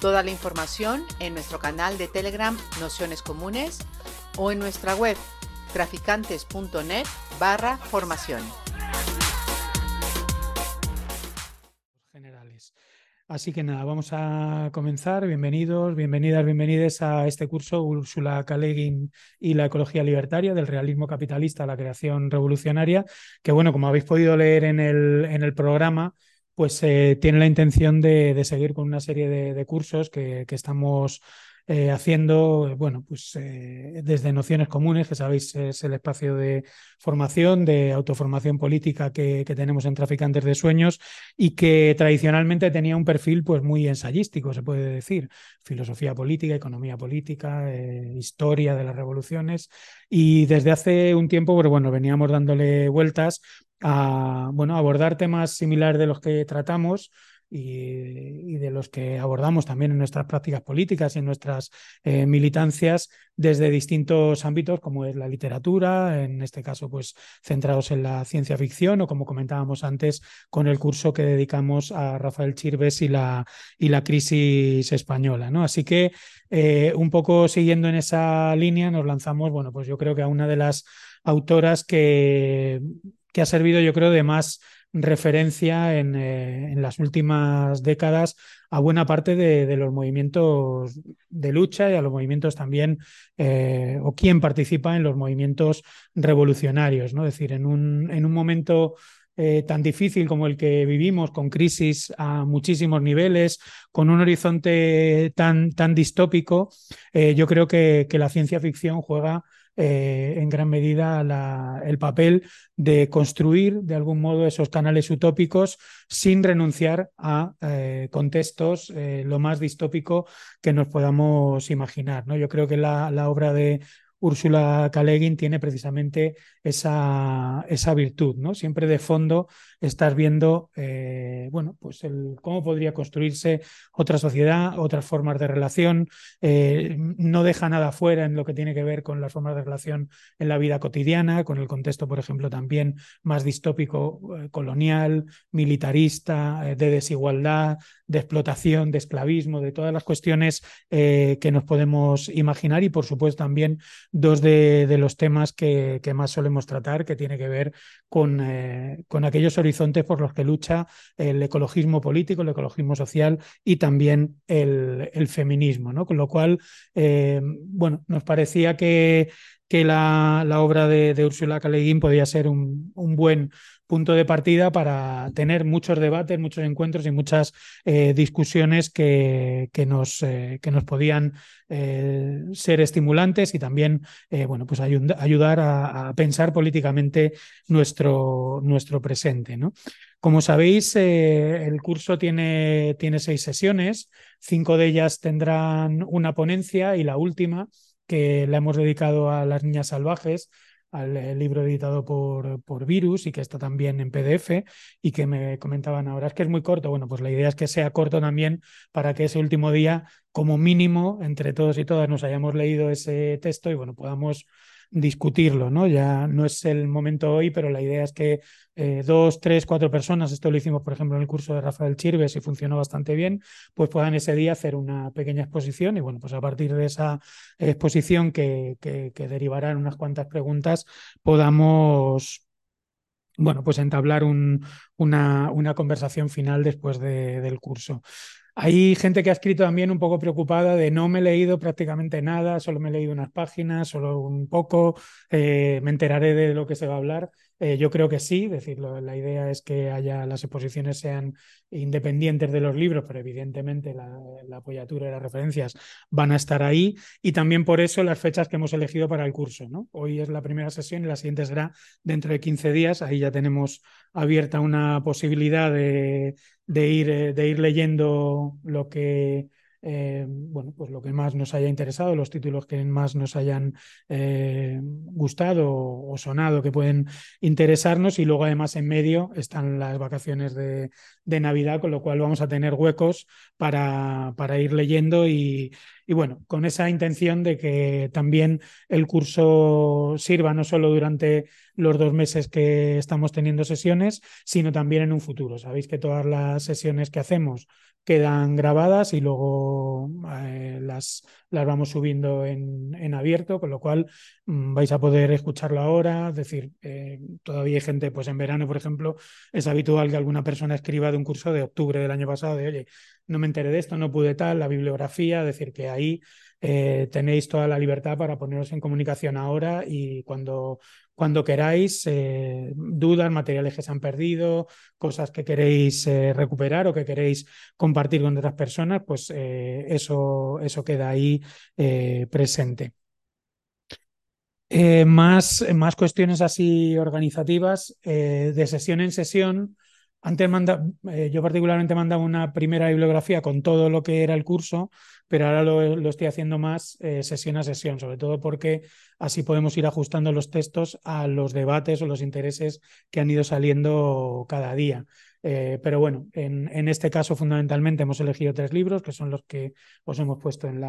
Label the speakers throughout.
Speaker 1: Toda la información en nuestro canal de Telegram Nociones Comunes o en nuestra web traficantes.net barra formación.
Speaker 2: generales. Así que nada, vamos a comenzar. Bienvenidos, bienvenidas, bienvenides a este curso Úrsula Guin y la ecología libertaria del realismo capitalista a la creación revolucionaria, que bueno, como habéis podido leer en el, en el programa, pues eh, tiene la intención de, seguir con una serie de, cursos que, estamos eh, haciendo, bueno, pues eh, desde nociones comunes, que sabéis es el espacio de formación, de autoformación política que, tenemos en Traficantes de Sueños y que tradicionalmente tenía un perfil pues muy ensayístico, se puede decir, filosofía política, economía política, historia de las revoluciones. Y desde hace un tiempo, pues, bueno, veníamos dándole vueltas a, bueno, abordar temas similares de los que tratamos y, de los que abordamos también en nuestras prácticas políticas y en nuestras eh, militancias desde distintos ámbitos, como es la literatura, en este caso, pues centrados en la ciencia ficción, o como comentábamos antes, con el curso que dedicamos a Rafael Chirves y la, y la crisis española. ¿no? Así que, eh, un poco siguiendo en esa línea, nos lanzamos, bueno, pues yo creo que a una de las autoras que, que ha servido, yo creo, de más referencia en, eh, las últimas décadas a buena parte de, los movimientos de lucha y a los movimientos también, eh, o quien participa en los movimientos revolucionarios, ¿no? Es decir, en un, en un momento eh, tan difícil como el que vivimos, con crisis a muchísimos niveles, con un horizonte tan, tan distópico, yo creo que, que la ciencia ficción juega eh, en gran medida el papel de construir de algún modo esos canales utópicos sin renunciar a eh, contextos eh, lo más distópico que nos podamos imaginar. ¿no? Yo creo que la, obra de Úrsula Guin tiene precisamente esa, esa, virtud, ¿no? Siempre de fondo estás viendo, eh, bueno, pues cómo podría construirse otra sociedad, otras formas de relación, eh, no deja nada fuera en lo que tiene que ver con las formas de relación en la vida cotidiana, con el contexto, por ejemplo, también más distópico, eh, colonial, militarista, de desigualdad, de explotación, de esclavismo, de todas las cuestiones que nos podemos imaginar y, por supuesto, también dos de, los temas que, más solemos tratar, que tiene que ver con, con, aquellos horizontes por los que lucha el ecologismo político, el ecologismo social y también el, feminismo, ¿no? Con lo cual, eh, bueno, nos parecía que, que la, obra de, de Úrsula Guin podía ser un, buen punto de partida para tener muchos debates, muchos encuentros y muchas eh, discusiones que, nos, eh, que nos podían eh, ser estimulantes y también bueno, pues ayud ayudar a, pensar políticamente nuestro, nuestro presente. Como sabéis, el curso tiene, tiene seis sesiones, cinco de ellas tendrán una ponencia y la última, que la hemos dedicado a las niñas salvajes, al libro editado por, por, Virus y que está también en PDF y que me comentaban ahora es que es muy corto. Bueno, pues la idea es que sea corto también para que ese último día, como mínimo, entre todos y todas nos hayamos leído ese texto y bueno, podamos discutirlo, ¿no? Ya no es el momento hoy, pero la idea es que eh, dos, tres, cuatro personas, esto lo hicimos, por ejemplo, en el curso de Rafael Chirves y funcionó bastante bien, pues puedan ese día hacer una pequeña exposición y bueno, pues a partir de esa exposición que, que, que derivarán unas cuantas preguntas, podamos bueno, pues entablar un, una, una, conversación final después de, del curso. Hay gente que ha escrito también un poco preocupada de no me he leído prácticamente nada, solo me he leído unas páginas, solo un poco, eh, me enteraré de lo que se va a hablar. Eh, yo creo que sí, decirlo, la idea es que haya las exposiciones sean independientes de los libros, pero evidentemente la, la apoyatura y las referencias van a estar ahí y también por eso las fechas que hemos elegido para el curso. ¿no? Hoy es la primera sesión y la siguiente será dentro de 15 días. Ahí ya tenemos abierta una posibilidad de, de ir, eh, de ir leyendo lo que eh, bueno, pues lo que más nos haya interesado, los títulos que más nos hayan eh, gustado o, sonado, que pueden interesarnos. Y luego, además, en medio están las vacaciones de, de Navidad, con lo cual vamos a tener huecos para, para ir leyendo y, y bueno, con esa intención de que también el curso sirva no solo durante los dos meses que estamos teniendo sesiones, sino también en un futuro. Sabéis que todas las sesiones que hacemos quedan grabadas y luego eh, las, las vamos subiendo en, en, abierto, con lo cual mmm, vais a poder escucharlo ahora. Es decir, eh, todavía hay gente, pues en verano, por ejemplo, es habitual que alguna persona escriba de un curso de octubre del año pasado, de oye, no me enteré de esto, no pude tal, la bibliografía, decir que ahí eh, tenéis toda la libertad para poneros en comunicación ahora y cuando, cuando queráis, eh, dudas, materiales que se han perdido, cosas que queréis eh, recuperar o que queréis compartir con otras personas, pues eh, eso, eso queda ahí presente. más, más cuestiones así organizativas, de sesión en sesión. Antes manda, eh, yo particularmente mandaba una primera bibliografía con todo lo que era el curso, pero ahora lo, estoy haciendo más eh, sesión a sesión, sobre todo porque así podemos ir ajustando los textos a los debates o los intereses que han ido saliendo cada día. Eh, pero bueno, en, este caso fundamentalmente hemos elegido tres libros, que son los que os hemos puesto en,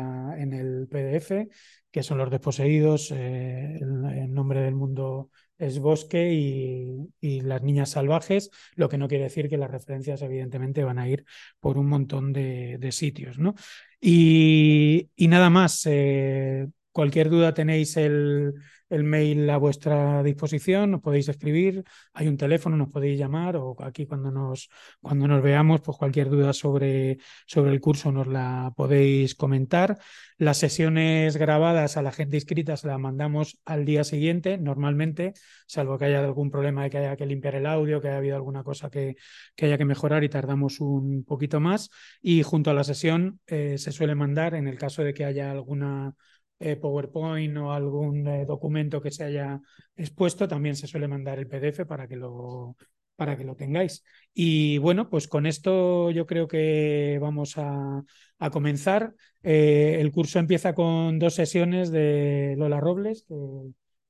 Speaker 2: el PDF, que son Los desposeídos, el, el, nombre del mundo es bosque y, y, las niñas salvajes, lo que no quiere decir que las referencias evidentemente van a ir por un montón de, de sitios. ¿no? Y, y, nada más, eh, cualquier duda tenéis el, el, mail a vuestra disposición, nos podéis escribir, hay un teléfono, nos podéis llamar o aquí cuando nos, cuando nos veamos, pues cualquier duda sobre, sobre el curso nos la podéis comentar. Las sesiones grabadas a la gente inscrita se las mandamos al día siguiente, normalmente, salvo que haya algún problema de que haya que limpiar el audio, que haya habido alguna cosa que, que haya que mejorar y tardamos un poquito más. Y junto a la sesión eh, se suele mandar, en el caso de que haya alguna eh, PowerPoint o algún eh, documento que se haya expuesto, también se suele mandar el PDF para que lo, para que lo tengáis. Y bueno, pues con esto yo creo que vamos a, a comenzar. Eh, el curso empieza con dos sesiones de Lola Robles, que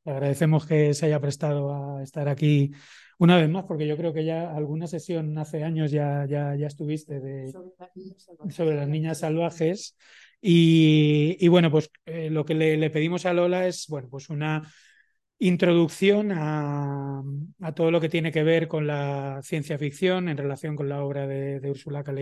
Speaker 2: le agradecemos que se haya prestado a estar aquí una vez más, porque yo creo que ya alguna sesión hace años ya, ya, ya estuviste de, sobre, las sobre las niñas salvajes. Y, bueno, pues eh, lo que le, pedimos a Lola es, bueno, pues una introducción a, todo lo que tiene que ver con la ciencia ficción en relación con la obra de, Úrsula K.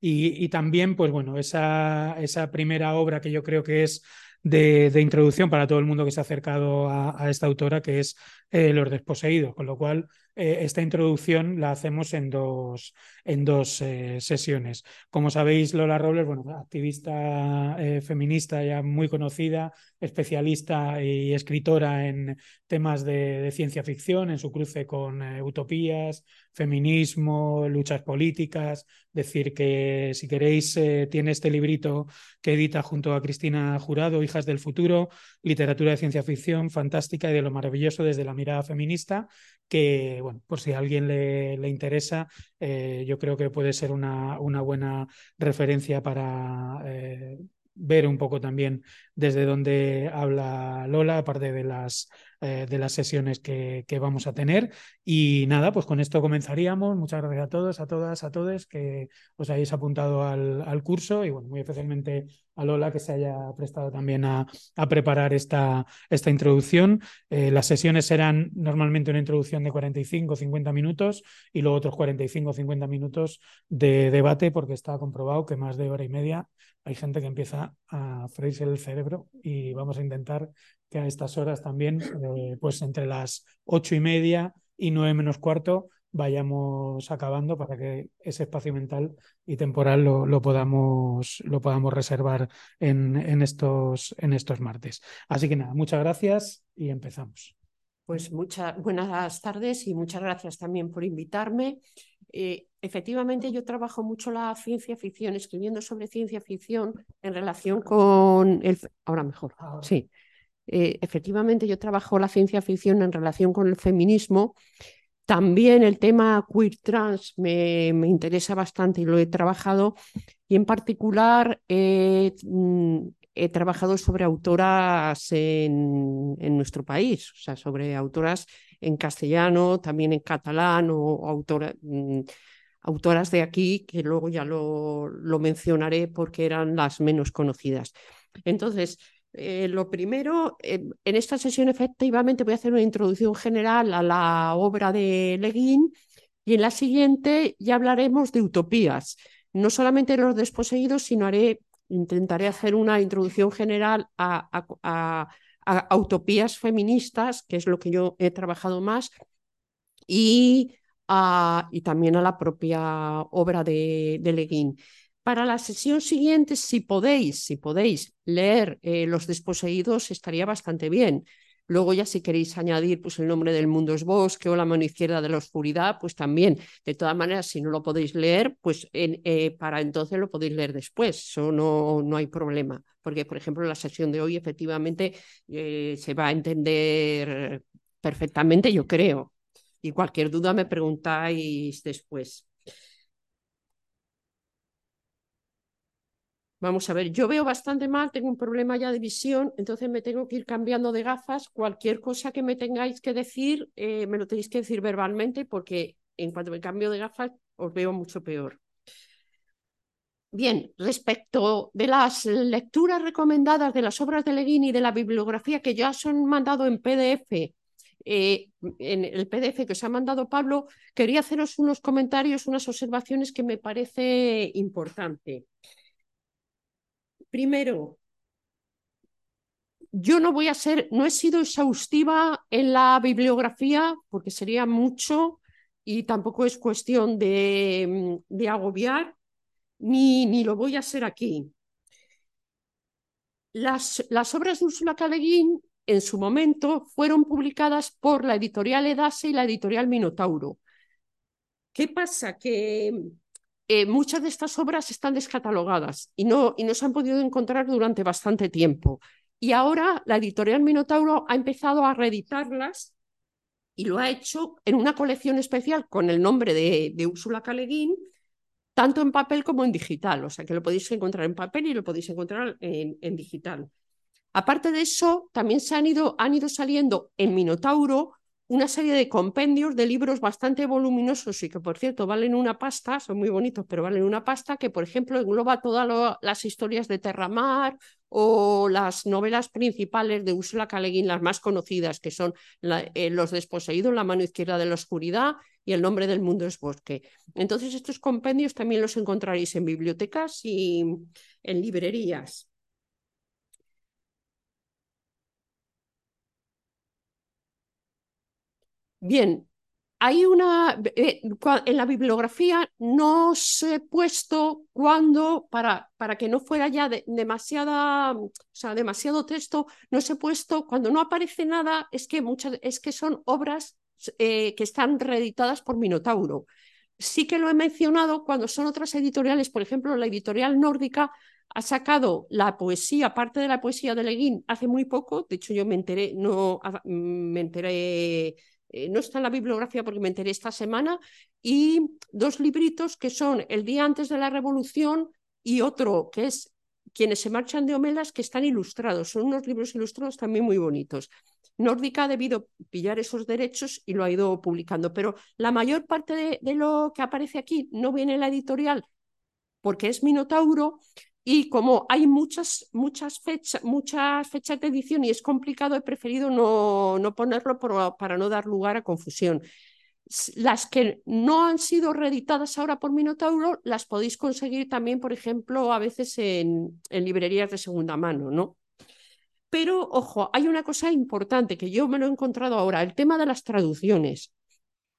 Speaker 2: Y, también, pues bueno, esa, esa primera obra que yo creo que es de, introducción para todo el mundo que se ha acercado a, a esta autora, que es eh, Los Desposeídos, con lo cual eh, esta introducción la hacemos en dos, en dos eh, sesiones. Como sabéis, Lola Robles, bueno, activista eh, feminista ya muy conocida, especialista y escritora en temas de, de ciencia ficción, en su cruce con utopías, feminismo, luchas políticas. Decir que si queréis, tiene este librito que edita junto a Cristina Jurado, Hijas del Futuro, literatura de ciencia ficción fantástica y de lo maravilloso desde la mirada feminista, que, bueno, por si a alguien le, le interesa, eh, yo creo que puede ser una, una buena referencia para eh, ver un poco también desde dónde habla Lola, aparte de las, eh, de las sesiones que, que, vamos a tener. Y nada, pues con esto comenzaríamos. Muchas gracias a todos, a todas, a todos que os hayáis apuntado al, al curso y bueno, muy especialmente a Lola que se haya prestado también a, a preparar esta, esta introducción. Eh, las sesiones serán normalmente una introducción de 45 50 minutos y luego otros 45 50 minutos de debate porque está comprobado que más de hora y media hay gente que empieza a freírse el cerebro y vamos a intentar que a estas horas también, eh, pues entre las ocho y media y nueve menos cuarto, vayamos acabando para que ese espacio mental y temporal lo, podamos, lo podamos reservar en, en, estos, en estos martes. Así que nada, muchas gracias y empezamos.
Speaker 3: Pues muchas buenas tardes y muchas gracias también por invitarme. Eh, efectivamente yo trabajo mucho la ciencia ficción, escribiendo sobre ciencia ficción en relación con el... Ahora mejor, sí. Eh, efectivamente yo trabajo la ciencia ficción en relación con el feminismo. También el tema queer trans me, me interesa bastante y lo he trabajado. Y en particular mm, he trabajado sobre autoras en, en, nuestro país, o sea, sobre autoras en castellano, también en catalán o, mm, autoras de aquí, que luego ya lo, mencionaré porque eran las menos conocidas. Entonces, eh, lo primero, en esta sesión efectivamente voy a hacer una introducción general a la obra de Leguín y en la siguiente ya hablaremos de utopías, no solamente los desposeídos, sino haré intentaré hacer una introducción general a, utopías feministas, que es lo que yo he trabajado más, y, y también a la propia obra de, de Leguín. Para la sesión siguiente, si podéis, si podéis leer eh, Los desposeídos, estaría bastante bien. Luego ya si queréis añadir pues, el nombre del mundo es bosque o la mano izquierda de la oscuridad, pues también. De todas maneras, si no lo podéis leer, pues eh, para entonces lo podéis leer después. Eso no, no hay problema. Porque, por ejemplo, la sesión de hoy efectivamente eh, se va a entender perfectamente, yo creo. Y cualquier duda me preguntáis después. Vamos a ver, yo veo bastante mal, tengo un problema ya de visión, entonces me tengo que ir cambiando de gafas. Cualquier cosa que me tengáis que decir, eh, me lo tenéis que decir verbalmente porque en cuanto me cambio de gafas os veo mucho peor. Bien, respecto de las lecturas recomendadas de las obras de Leguín y de la bibliografía que ya son mandado en PDF, eh, en el PDF que os ha mandado Pablo, quería haceros unos comentarios, unas observaciones que me parece importante. Primero, yo no voy a ser, no he sido exhaustiva en la bibliografía porque sería mucho y tampoco es cuestión de, de agobiar, ni, ni, lo voy a hacer aquí. Las, las obras de Úrsula Caleguín en su momento fueron publicadas por la editorial Edase y la editorial Minotauro. ¿Qué pasa? Que eh, muchas de estas obras están descatalogadas y no, y no se han podido encontrar durante bastante tiempo. Y ahora la editorial Minotauro ha empezado a reeditarlas y lo ha hecho en una colección especial con el nombre de, de Úrsula Caleguín, tanto en papel como en digital. O sea que lo podéis encontrar en papel y lo podéis encontrar en, en digital. Aparte de eso, también se han ido, han ido saliendo en Minotauro una serie de compendios de libros bastante voluminosos y que, por cierto, valen una pasta, son muy bonitos, pero valen una pasta, que, por ejemplo, engloba todas las historias de Terramar o las novelas principales de Úrsula K. las más conocidas, que son eh, Los desposeídos, La mano izquierda de la oscuridad y El nombre del mundo es bosque. Entonces, estos compendios también los encontraréis en bibliotecas y en librerías. Bien, hay una, eh, en la bibliografía no se he puesto cuando, para, para que no fuera ya demasiada, o sea, demasiado texto, no se he puesto, cuando no aparece nada, es que, muchas, es que son obras eh, que están reeditadas por Minotauro. Sí que lo he mencionado cuando son otras editoriales, por ejemplo, la editorial nórdica ha sacado la poesía, parte de la poesía de Leguín, hace muy poco, de hecho yo me enteré, no, me enteré eh, no está en la bibliografía porque me enteré esta semana, y dos libritos que son El día antes de la revolución y otro que es Quienes se marchan de Homelas, que están ilustrados. Son unos libros ilustrados también muy bonitos. Nórdica ha debido pillar esos derechos y lo ha ido publicando, pero la mayor parte de, de lo que aparece aquí no viene en la editorial porque es Minotauro, y como hay muchas, muchas, fechas, muchas fechas de edición y es complicado, he preferido no, no ponerlo para no dar lugar a confusión. Las que no han sido reeditadas ahora por Minotauro las podéis conseguir también, por ejemplo, a veces en, en librerías de segunda mano, ¿no? Pero, ojo, hay una cosa importante que yo me lo he encontrado ahora, el tema de las traducciones.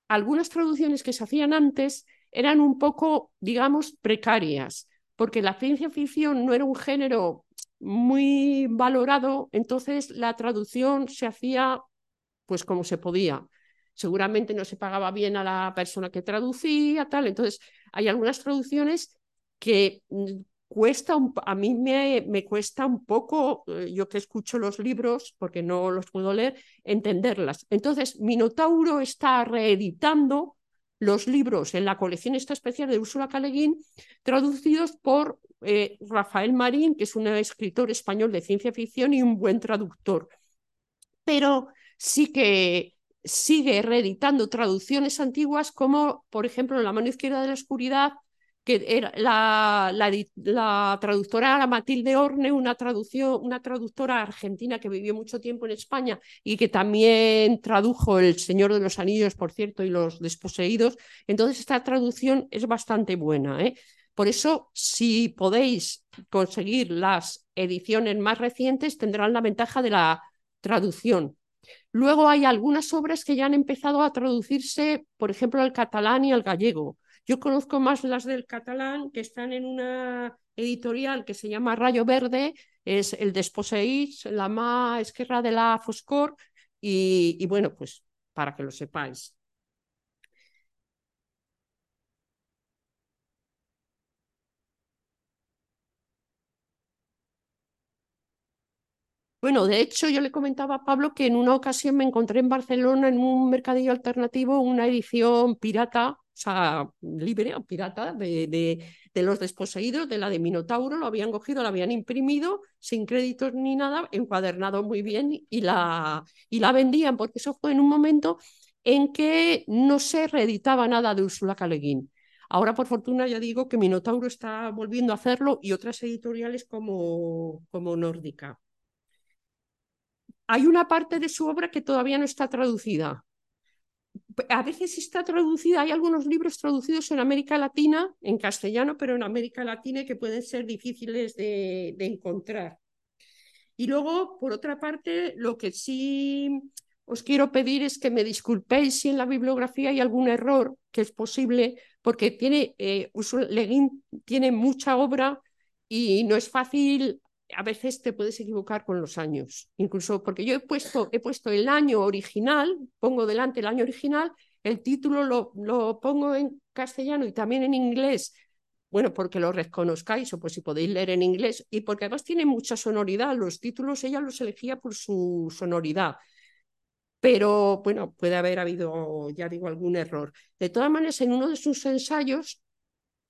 Speaker 3: Algunas traducciones que se hacían antes eran un poco, digamos, precarias porque la ciencia ficción no era un género muy valorado, entonces la traducción se hacía pues como se podía. seguramente no se pagaba bien a la persona que traducía, tal. Entonces, hay algunas traducciones que mm, cuesta, a mí me, me cuesta un poco, eh, yo que escucho los libros, porque no los puedo leer, entenderlas. Entonces, Minotauro está reeditando los libros en la colección esta especial de Úrsula Caleguín, traducidos por eh, Rafael Marín, que es un escritor español de ciencia ficción y un buen traductor. Pero sí que sigue reeditando traducciones antiguas como, por ejemplo, La mano izquierda de la oscuridad que era la, la, traductora era Matilde Orne, una, traducción, una traductora argentina que vivió mucho tiempo en España y que también tradujo El Señor de los Anillos, por cierto, y Los Desposeídos. Entonces, esta traducción es bastante buena. ¿eh? Por eso, si podéis conseguir las ediciones más recientes, tendrán la ventaja de la traducción. Luego hay algunas obras que ya han empezado a traducirse, por ejemplo, al catalán y al gallego. Yo conozco más las del catalán que están en una editorial que se llama Rayo Verde, es el Desposeís, la más esquerra de la Foscor, y, bueno, pues para que lo sepáis. Bueno, de hecho, yo le comentaba a Pablo que en una ocasión me encontré en Barcelona en un mercadillo alternativo una edición pirata sea, libre o pirata de, de, los desposeídos, de la de Minotauro, lo habían cogido, la habían imprimido sin créditos ni nada, encuadernado muy bien y la, y la vendían, porque eso fue en un momento en que no se reeditaba nada de Úrsula Caleguín. Ahora, por fortuna, ya digo que Minotauro está volviendo a hacerlo y otras editoriales como, como Nórdica. Hay una parte de su obra que todavía no está traducida, a veces está traducida, hay algunos libros traducidos en América Latina, en castellano, pero en América Latina que pueden ser difíciles de, encontrar. Y luego, por otra parte, lo que sí os quiero pedir es que me disculpéis si en la bibliografía hay algún error, que es posible, porque tiene, eh, tiene mucha obra y no es fácil a veces te puedes equivocar con los años, incluso porque yo he puesto, he puesto el año original, pongo delante el año original, el título lo, lo pongo en castellano y también en inglés, bueno, porque lo reconozcáis o pues si podéis leer en inglés y porque además tiene mucha sonoridad, los títulos ella los elegía por su sonoridad. Pero bueno, puede haber habido, ya digo, algún error. De todas maneras, en uno de sus ensayos,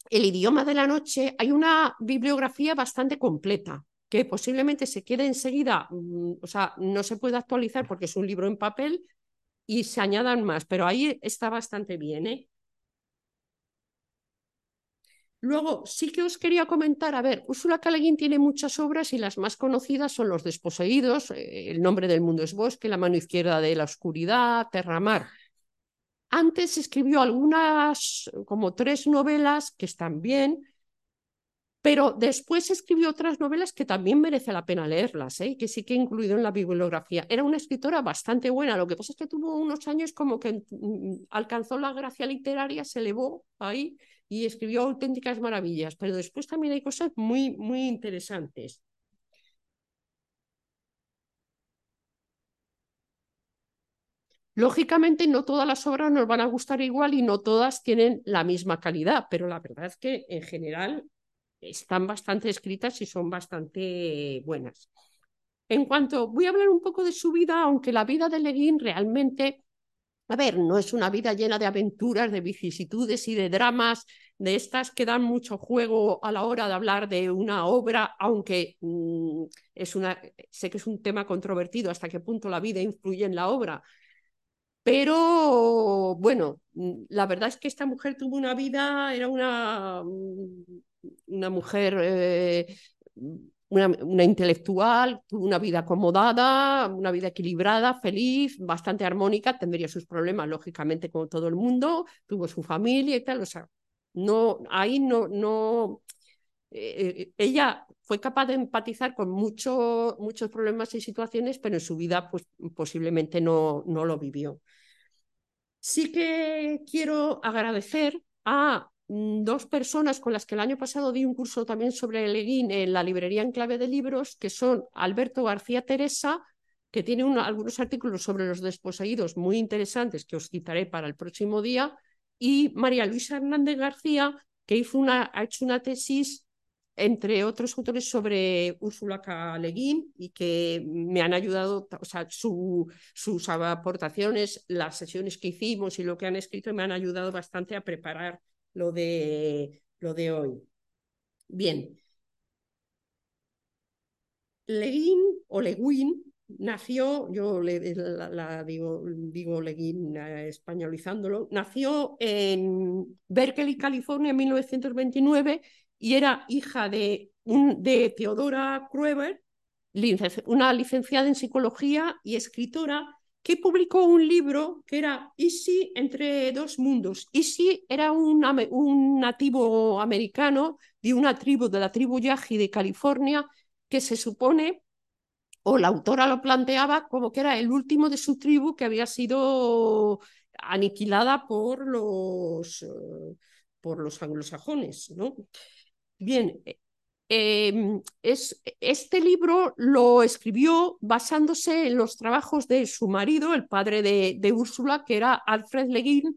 Speaker 3: El idioma de la noche, hay una bibliografía bastante completa que posiblemente se quede enseguida, mm, o sea, no se puede actualizar porque es un libro en papel y se añadan más, pero ahí está bastante bien. ¿eh? Luego, sí que os quería comentar, a ver, Úrsula K. tiene muchas obras y las más conocidas son Los Desposeídos, eh, El nombre del mundo es bosque, La mano izquierda de la oscuridad, Terramar. Antes escribió algunas, como tres novelas que están bien, pero después escribió otras novelas que también merece la pena leerlas, ¿eh? que sí que he incluido en la bibliografía. Era una escritora bastante buena, lo que pasa es que tuvo unos años como que mm, alcanzó la gracia literaria, se elevó ahí y escribió auténticas maravillas, pero después también hay cosas muy, muy interesantes. Lógicamente no todas las obras nos van a gustar igual y no todas tienen la misma calidad, pero la verdad es que en general están bastante escritas y son bastante buenas. En cuanto, voy a hablar un poco de su vida, aunque la vida de Leguín realmente, a ver, no es una vida llena de aventuras, de vicisitudes y de dramas, de estas que dan mucho juego a la hora de hablar de una obra, aunque mm, es una, sé que es un tema controvertido hasta qué punto la vida influye en la obra. Pero bueno, mm, la verdad es que esta mujer tuvo una vida, era una mm, una mujer, eh, una, intelectual, tuvo una vida acomodada, una vida equilibrada, feliz, bastante armónica, tendría sus problemas, lógicamente, como todo el mundo, tuvo su familia y tal, o sea, no, ahí no, no, eh, ella fue capaz de empatizar con muchos problemas y situaciones, pero en su vida pues, posiblemente no, no lo vivió. Sí que quiero agradecer a dos personas con las que el año pasado di un curso también sobre Leguín en la librería en clave de libros, que son Alberto García Teresa, que tiene algunos artículos sobre los desposeídos muy interesantes que os citaré para el próximo día, y María Luisa Hernández García, que hizo una, ha hecho una tesis entre otros autores sobre Úrsula K. y que me han ayudado, o sea, sus aportaciones, las sesiones que hicimos y lo que han escrito me han ayudado bastante a preparar lo de, lo de hoy. Bien. Leguín o Leguín nació, yo le, la, digo, digo Leguín eh, españolizándolo, nació en Berkeley, California en 1929 y era hija de, de Theodora Krueber, una licenciada en psicología y escritora que publicó un libro que era Easy entre dos mundos. Easy era un, nativo americano de una tribu, de la tribu Yaji de California, que se supone, o la autora lo planteaba como que era el último de su tribu que había sido aniquilada por los, eh, por los anglosajones. ¿no? Bien, em, es, este libro lo escribió basándose en los trabajos de su marido, el padre de, de Úrsula, que era Alfred Leguin,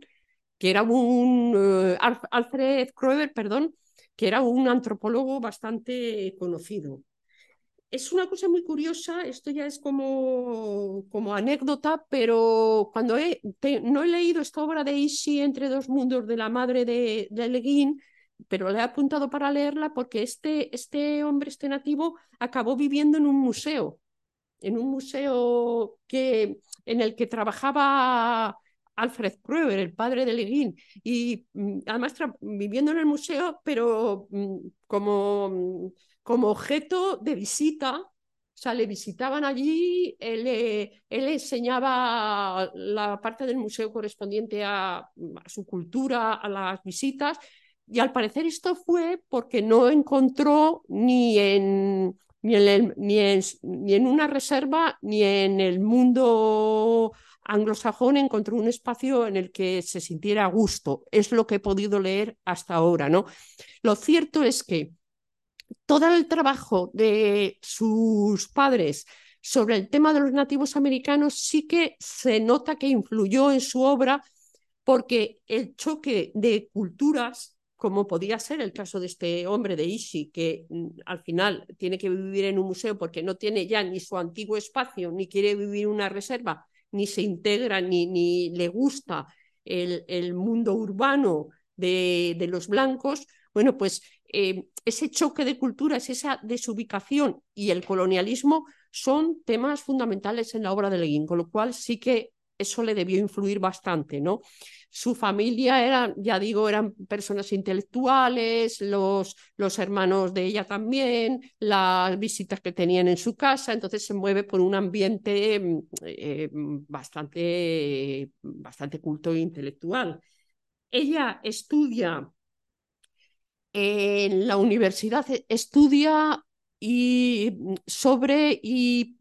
Speaker 3: que era un eh, Alfred Kroeber, perdón, que era un antropólogo bastante conocido. Es una cosa muy curiosa, esto ya es como, como anécdota, pero cuando no he leído esta obra de Isi entre dos mundos de la madre de, de Leguin, pero le he apuntado para leerla porque este, este hombre, este nativo, acabó viviendo en un museo, en un museo que, en el que trabajaba Alfred Krueber, el padre de Leguín, y mm, además viviendo en el museo, pero mm, como, mm, como objeto de visita, o sea, le visitaban allí, él, él, enseñaba la parte del museo correspondiente a, a, su cultura, a las visitas, y al parecer esto fue porque no encontró ni en, ni en, ni en, una reserva ni en el mundo anglosajón encontró un espacio en el que se sintiera a gusto. Es lo que he podido leer hasta ahora. ¿no? Lo cierto es que todo el trabajo de sus padres sobre el tema de los nativos americanos sí que se nota que influyó en su obra porque el choque de culturas como podía ser el caso de este hombre de Ishi, que mm, al final tiene que vivir en un museo porque no tiene ya ni su antiguo espacio, ni quiere vivir en una reserva, ni se integra, ni, ni le gusta el, el mundo urbano de, de, los blancos, bueno, pues eh, ese choque de culturas, esa desubicación y el colonialismo son temas fundamentales en la obra de Leguín, con lo cual sí que eso le debió influir bastante, ¿no? Su familia era, ya digo, eran personas intelectuales, los, los hermanos de ella también, las visitas que tenían en su casa, entonces se mueve por un ambiente eh, bastante, bastante culto e intelectual. Ella estudia en la universidad, estudia y sobre y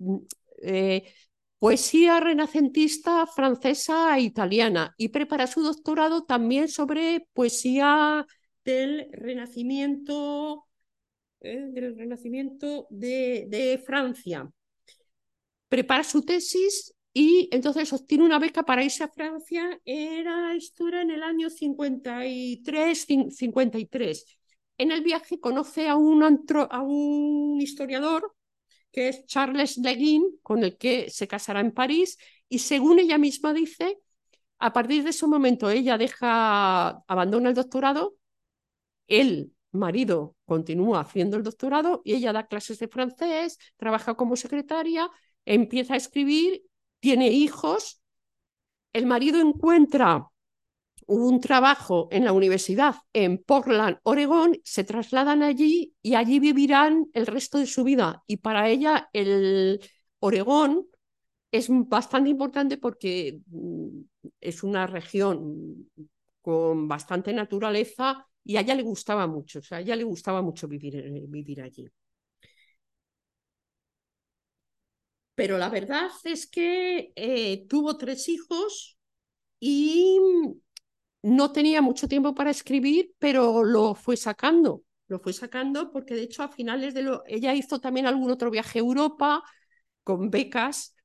Speaker 3: eh, poesía renacentista francesa e italiana y prepara su doctorado también sobre poesía del Renacimiento, eh, del Renacimiento de, de, Francia. Prepara su tesis y entonces obtiene una beca para irse a Francia. Era, esto en el año 53, 53. En el viaje conoce a un, a un historiador que es Charles Leguin, con el que se casará en París, y según ella misma dice, a partir de ese momento ella deja, abandona el doctorado, el marido continúa haciendo el doctorado y ella da clases de francés, trabaja como secretaria, empieza a escribir, tiene hijos, el marido encuentra un trabajo en la universidad en Portland, Oregón, se trasladan allí y allí vivirán el resto de su vida. Y para ella el Oregón es bastante importante porque mm, es una región con bastante naturaleza y a ella le gustaba mucho, o sea, a ella le gustaba mucho vivir, eh, vivir allí. Pero la verdad es que eh, tuvo tres hijos y no tenía mucho tiempo para escribir, pero lo fue sacando. Lo fue sacando porque de hecho a finales de lo... Ella hizo también algún otro viaje a Europa con becas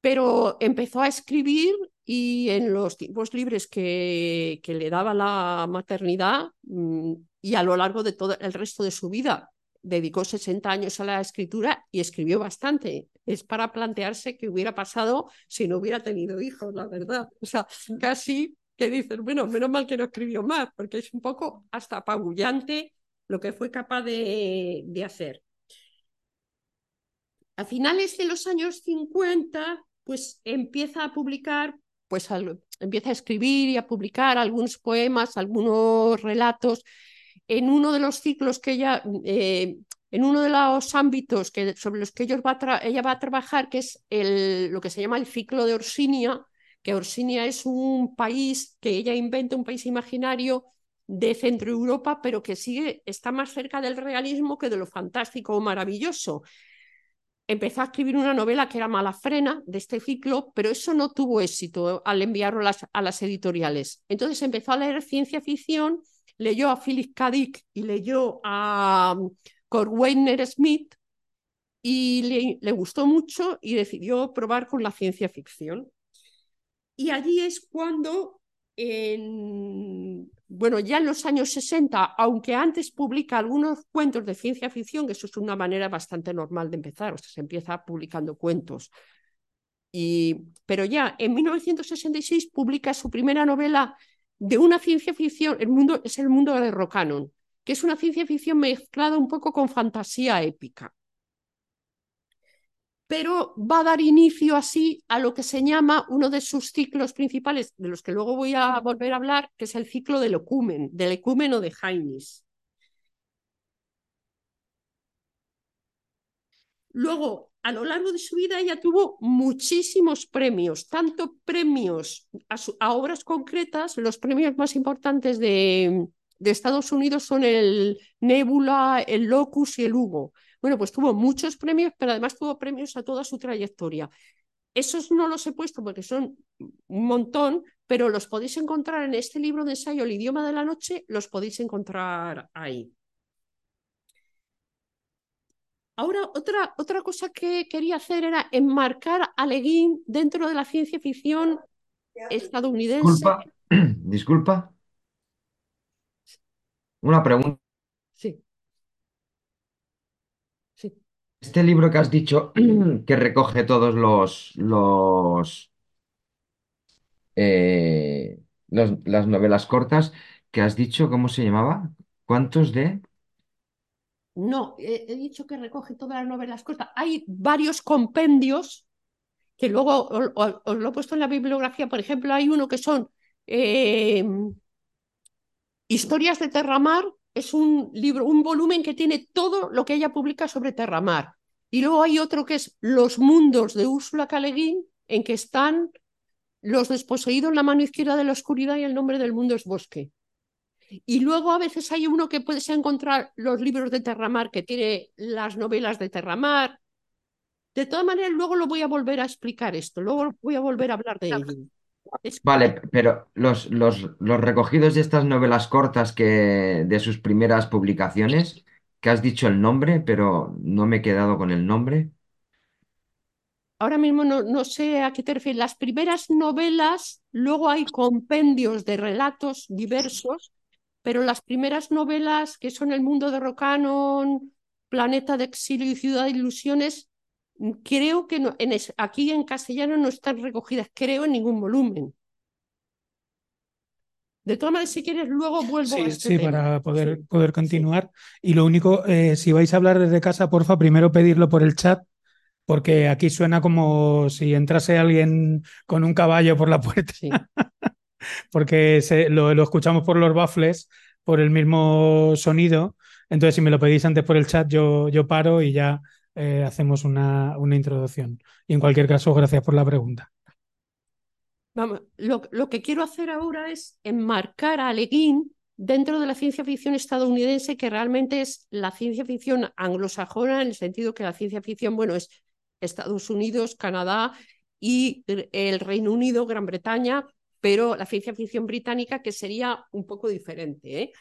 Speaker 3: pero empezó a escribir y en los tiempos libres que, que le daba la maternidad mm, y a lo largo de todo el resto de su vida, dedicó 60 años a la escritura y escribió bastante. Es para plantearse qué hubiera pasado si no hubiera tenido hijos, la verdad. O sea, casi que dices, bueno, menos mal que no escribió más, porque es un poco hasta apabullante lo que fue capaz de, de hacer. A finales de los años 50, pues empieza a publicar, pues empieza a escribir y a publicar algunos poemas, algunos relatos en uno de los ciclos que ella, eh, en uno de los ámbitos que, sobre los que ellos va ella va a trabajar, que es el, lo que se llama el ciclo de Orsinia, que Orsinia es un país que ella inventa, un país imaginario de Centro Europa, pero que sigue, está más cerca del realismo que de lo fantástico o maravilloso. Empezó a escribir una novela que era Malafrena de este ciclo, pero eso no tuvo éxito al enviarlo a las, editoriales. Entonces empezó a leer ciencia ficción leyó a Philip K. Dick y leyó a um, Corweiner Smith y le, gustó mucho y decidió probar con la ciencia ficción. Y allí es cuando, en, bueno, ya en los años 60, aunque antes publica algunos cuentos de ciencia ficción, que eso es una manera bastante normal de empezar, o se empieza publicando cuentos. Y, pero ya en 1966 publica su primera novela de una ciencia ficción, el mundo es el mundo de Rocanon, que es una ciencia ficción mezclada un poco con fantasía épica. Pero va a dar inicio así a lo que se llama uno de sus ciclos principales, de los que luego voy a volver a hablar, que es el ciclo del ecumen, del ecúmeno de Jainis. Luego, a lo largo de su vida ella tuvo muchísimos premios, tanto premios a, obras concretas, los premios más importantes de, Estados Unidos son el Nebula, el Locus y el Hugo. Bueno, pues tuvo muchos premios, pero además tuvo premios a toda su trayectoria. Esos no los he puesto porque son un montón, pero los podéis encontrar en este libro de ensayo, El idioma de la noche, los podéis encontrar ahí. Ahora, otra, otra cosa que quería hacer era enmarcar a Leguín dentro de la ciencia ficción estadounidense.
Speaker 4: Disculpa, disculpa. Una pregunta.
Speaker 3: Sí. Sí.
Speaker 4: Este libro que has dicho que recoge todos los, los, eh, las novelas cortas que has dicho, ¿cómo se llamaba? ¿Cuántos de?
Speaker 3: No, he, dicho que recoge todas las novelas cortas. Hay varios compendios que luego os, lo he puesto en la bibliografía. Por ejemplo, hay uno que son eh, Historias de Terramar. Es un libro, un volumen que tiene todo lo que ella publica sobre Terramar. Y luego hay otro que es Los mundos de Úrsula Caleguín, en que están los desposeídos, la mano izquierda de la oscuridad y el nombre del mundo es bosque. Y luego a veces hay uno que puedes encontrar los libros de Terramar, que tiene las novelas de Terramar. De todas maneras, luego lo voy a volver a explicar esto, luego voy a volver a hablar de ello.
Speaker 4: Vale, pero los, los, los, recogidos de estas novelas cortas que de sus primeras publicaciones, que has dicho el nombre, pero no me he quedado con el nombre.
Speaker 3: Ahora mismo no, no sé a qué te refieres. Las primeras novelas, luego hay compendios de relatos diversos pero las primeras novelas, que son El mundo de Rocanon, Planeta de exilio y Ciudad de ilusiones, creo que no, en aquí en castellano no están recogidas, creo, en ningún volumen. De todas maneras, si quieres, luego vuelvo
Speaker 2: a
Speaker 3: este
Speaker 2: Sí, para poder, poder continuar. Y lo único, eh, si vais a hablar desde casa, porfa, primero pedirlo por el chat, porque aquí suena como si entrase alguien con un caballo por la puerta. Sí. porque lo, escuchamos por los baffles, por el mismo sonido. Entonces, si me lo pedís antes por el chat, yo, yo paro y ya eh, hacemos una, una, introducción. Y en cualquier caso, gracias por la pregunta.
Speaker 3: Vamos, lo, lo que quiero hacer ahora es enmarcar a Leguín dentro de la ciencia ficción estadounidense, que realmente es la ciencia ficción anglosajona, en el sentido que la ciencia ficción, bueno, es Estados Unidos, Canadá y el Reino Unido, Gran Bretaña, pero la ciencia ficción británica que sería un poco diferente. ¿eh?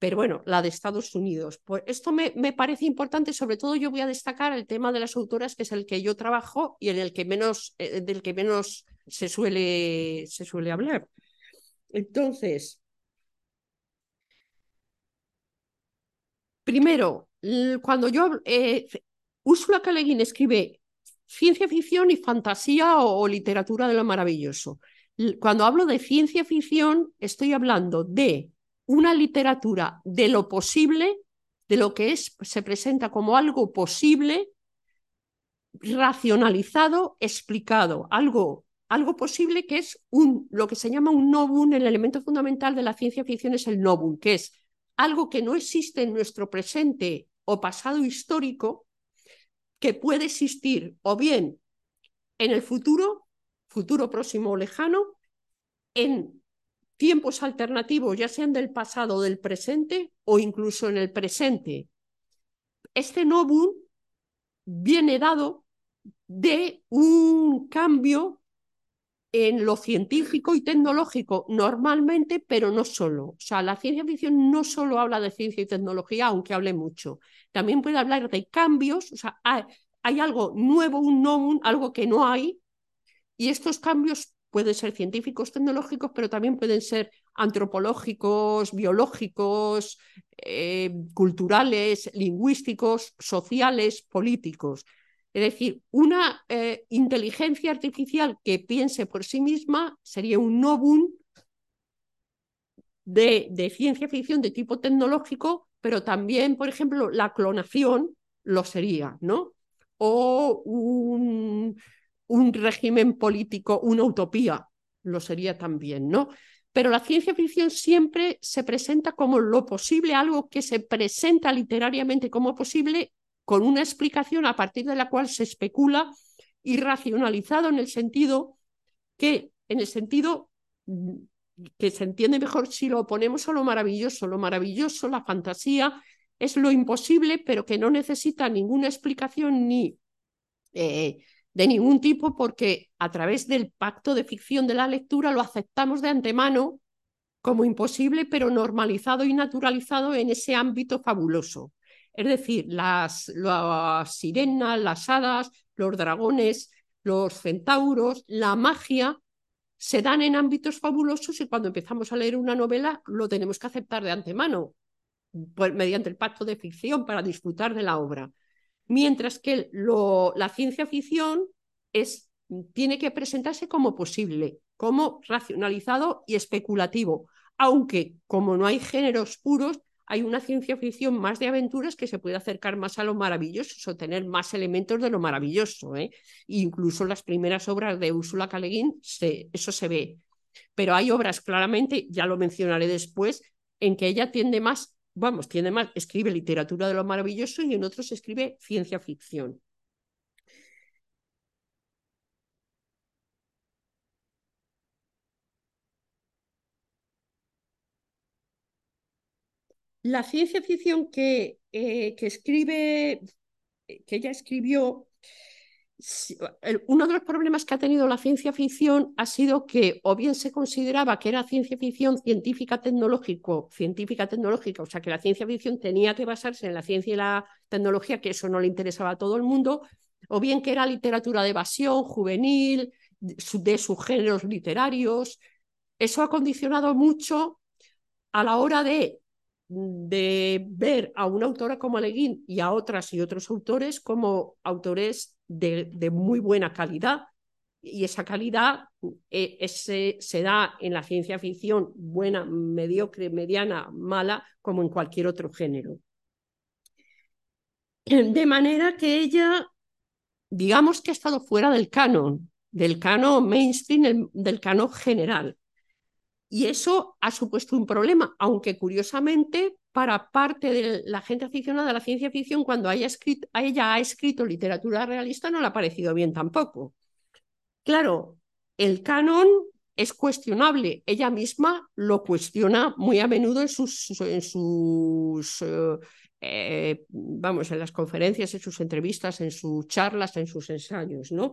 Speaker 3: Pero bueno, la de Estados Unidos. Pues esto me, me, parece importante, sobre todo yo voy a destacar el tema de las autoras, que es el que yo trabajo y en el que menos, eh, del que menos se suele, se suele hablar. Entonces, primero, cuando yo, eh, Úrsula K. Escribe ciencia ficción y fantasía o literatura de lo maravilloso. Cuando hablo de ciencia ficción, estoy hablando de una literatura de lo posible, de lo que es, se presenta como algo posible, racionalizado, explicado, algo, algo posible que es un, lo que se llama un novum, el elemento fundamental de la ciencia ficción es el novum, que es algo que no existe en nuestro presente o pasado histórico, que puede existir o bien en el futuro, futuro próximo o lejano, en tiempos alternativos, ya sean del pasado del presente o incluso en el presente. Este novum viene dado de un cambio en lo científico y tecnológico normalmente, pero no solo. O sea, la ciencia ficción no solo habla de ciencia y tecnología, aunque hable mucho. También puede hablar de cambios, o sea, hay, hay algo nuevo, un novum, algo que no hay, y estos cambios pueden ser científicos, tecnológicos, pero también pueden ser antropológicos, biológicos, eh, culturales, lingüísticos, sociales, políticos. Es decir, una eh, inteligencia artificial que piense por sí misma sería un novum de, de, ciencia ficción de tipo tecnológico, pero también, por ejemplo, la clonación lo sería, ¿no? O un, un régimen político, una utopía, lo sería también, ¿no? Pero la ciencia ficción siempre se presenta como lo posible, algo que se presenta literariamente como posible, con una explicación a partir de la cual se especula y racionalizado en el sentido que, en el sentido mm, que se entiende mejor si lo ponemos a lo maravilloso. Lo maravilloso, la fantasía, es lo imposible, pero que no necesita ninguna explicación ni eh, de ningún tipo porque a través del pacto de ficción de la lectura lo aceptamos de antemano como imposible, pero normalizado y naturalizado en ese ámbito fabuloso. Es decir, las, sirenas, las hadas, los dragones, los centauros, la magia, se dan en ámbitos fabulosos y cuando empezamos a leer una novela lo tenemos que aceptar de antemano, pues, mediante el pacto de ficción para disfrutar de la obra mientras que la ciencia ficción es, tiene que presentarse como posible, como racionalizado y especulativo, aunque como no hay géneros puros, hay una ciencia ficción más de aventuras que se puede acercar más a lo maravilloso o tener más elementos de lo maravilloso. ¿eh? Incluso las primeras obras de Úrsula Guin, eso se ve. Pero hay obras claramente, ya lo mencionaré después, en que ella tiende más vamos, tiene más, escribe literatura de lo maravilloso y en otros escribe ciencia ficción. La ciencia ficción que, eh, que escribe, que ella escribió, uno de los problemas que ha tenido la ciencia ficción ha sido que o bien se consideraba que era ciencia ficción científica tecnológico, científica tecnológica, o sea que la ciencia ficción tenía que basarse en la ciencia y la tecnología, que eso no le interesaba a todo el mundo, o bien que era literatura de evasión juvenil, de sus géneros literarios. Eso ha condicionado mucho a la hora de de ver a una autora como Aleguín y a otras y otros autores como autores de, muy buena calidad. Y esa calidad eh, se da en la ciencia ficción buena, mediocre, mediana, mala, como en cualquier otro género. De manera que ella, digamos que ha estado fuera del canon, del canon mainstream, del canon general. Y eso ha supuesto un problema, aunque curiosamente para parte de la gente aficionada a la ciencia ficción, cuando haya escrito, ella ha escrito literatura realista, no le ha parecido bien tampoco. Claro, el canon es cuestionable. Ella misma lo cuestiona muy a menudo en sus, en sus eh, eh, vamos, en las conferencias, en sus entrevistas, en sus charlas, en sus ensayos, ¿no?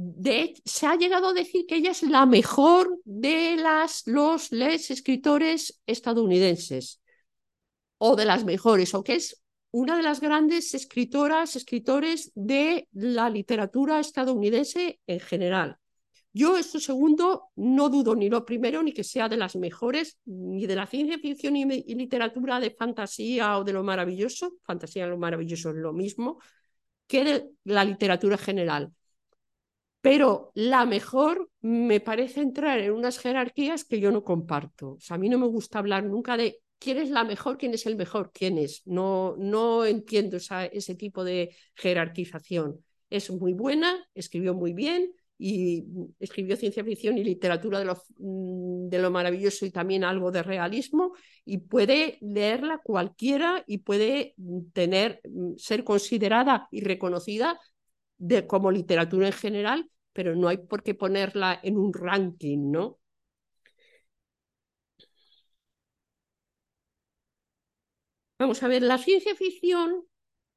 Speaker 3: De se ha llegado a decir que ella es la mejor de las, los escritores estadounidenses, o de las mejores, o que es una de las grandes escritoras, escritores de la literatura estadounidense en general. Yo esto segundo no dudo ni lo primero ni que sea de las mejores, ni de la ciencia ficción y, literatura de fantasía o de lo maravilloso, fantasía lo maravilloso es lo mismo, que de la literatura general. Pero la mejor me parece entrar en unas jerarquías que yo no comparto. O sea, a mí no me gusta hablar nunca de quién es la mejor, quién es el mejor, quién es. No, no entiendo ese tipo de jerarquización. Es muy buena, escribió muy bien y escribió ciencia ficción y literatura de lo, mm, de lo maravilloso y también algo de realismo y puede leerla cualquiera y puede tener, mm, ser considerada y reconocida de, como literatura en general, pero no hay por qué ponerla en un ranking, ¿no? Vamos a ver, la ciencia ficción,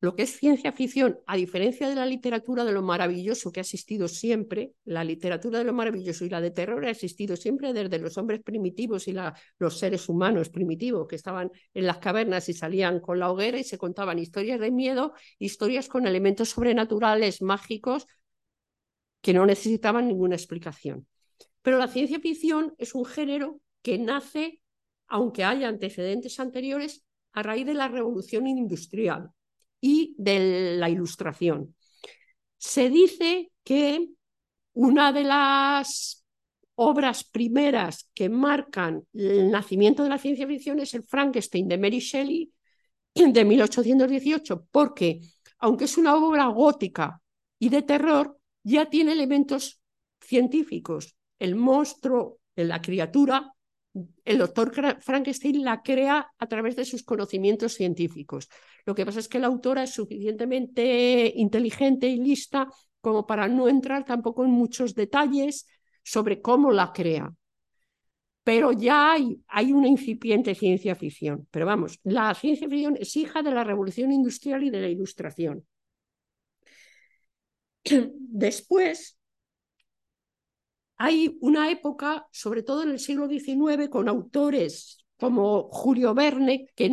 Speaker 3: lo que es ciencia ficción, a diferencia de la literatura de lo maravilloso que ha existido siempre, la literatura de lo maravilloso y la de terror ha existido siempre desde los hombres primitivos y los seres humanos primitivos que estaban en las cavernas y salían con la hoguera y se contaban historias de miedo, historias con elementos sobrenaturales, mágicos, que no necesitaban ninguna explicación. Pero la ciencia ficción es un género que nace, aunque haya antecedentes anteriores, a raíz de la revolución industrial y de la ilustración. Se dice que una de las obras primeras que marcan el nacimiento de la ciencia ficción es el Frankenstein de Mary Shelley de 1818, porque aunque es una obra gótica y de terror, ya tiene elementos científicos. El monstruo, la criatura, el doctor Frankenstein la crea a través de sus conocimientos científicos. Lo que pasa es que la autora es suficientemente inteligente y lista como para no entrar tampoco en muchos detalles sobre cómo la crea. Pero ya hay, una incipiente ciencia ficción. Pero vamos, la ciencia ficción es hija de la revolución industrial y de la ilustración. Después, hay una época, sobre todo en el siglo XIX, con autores como Julio Verne, que,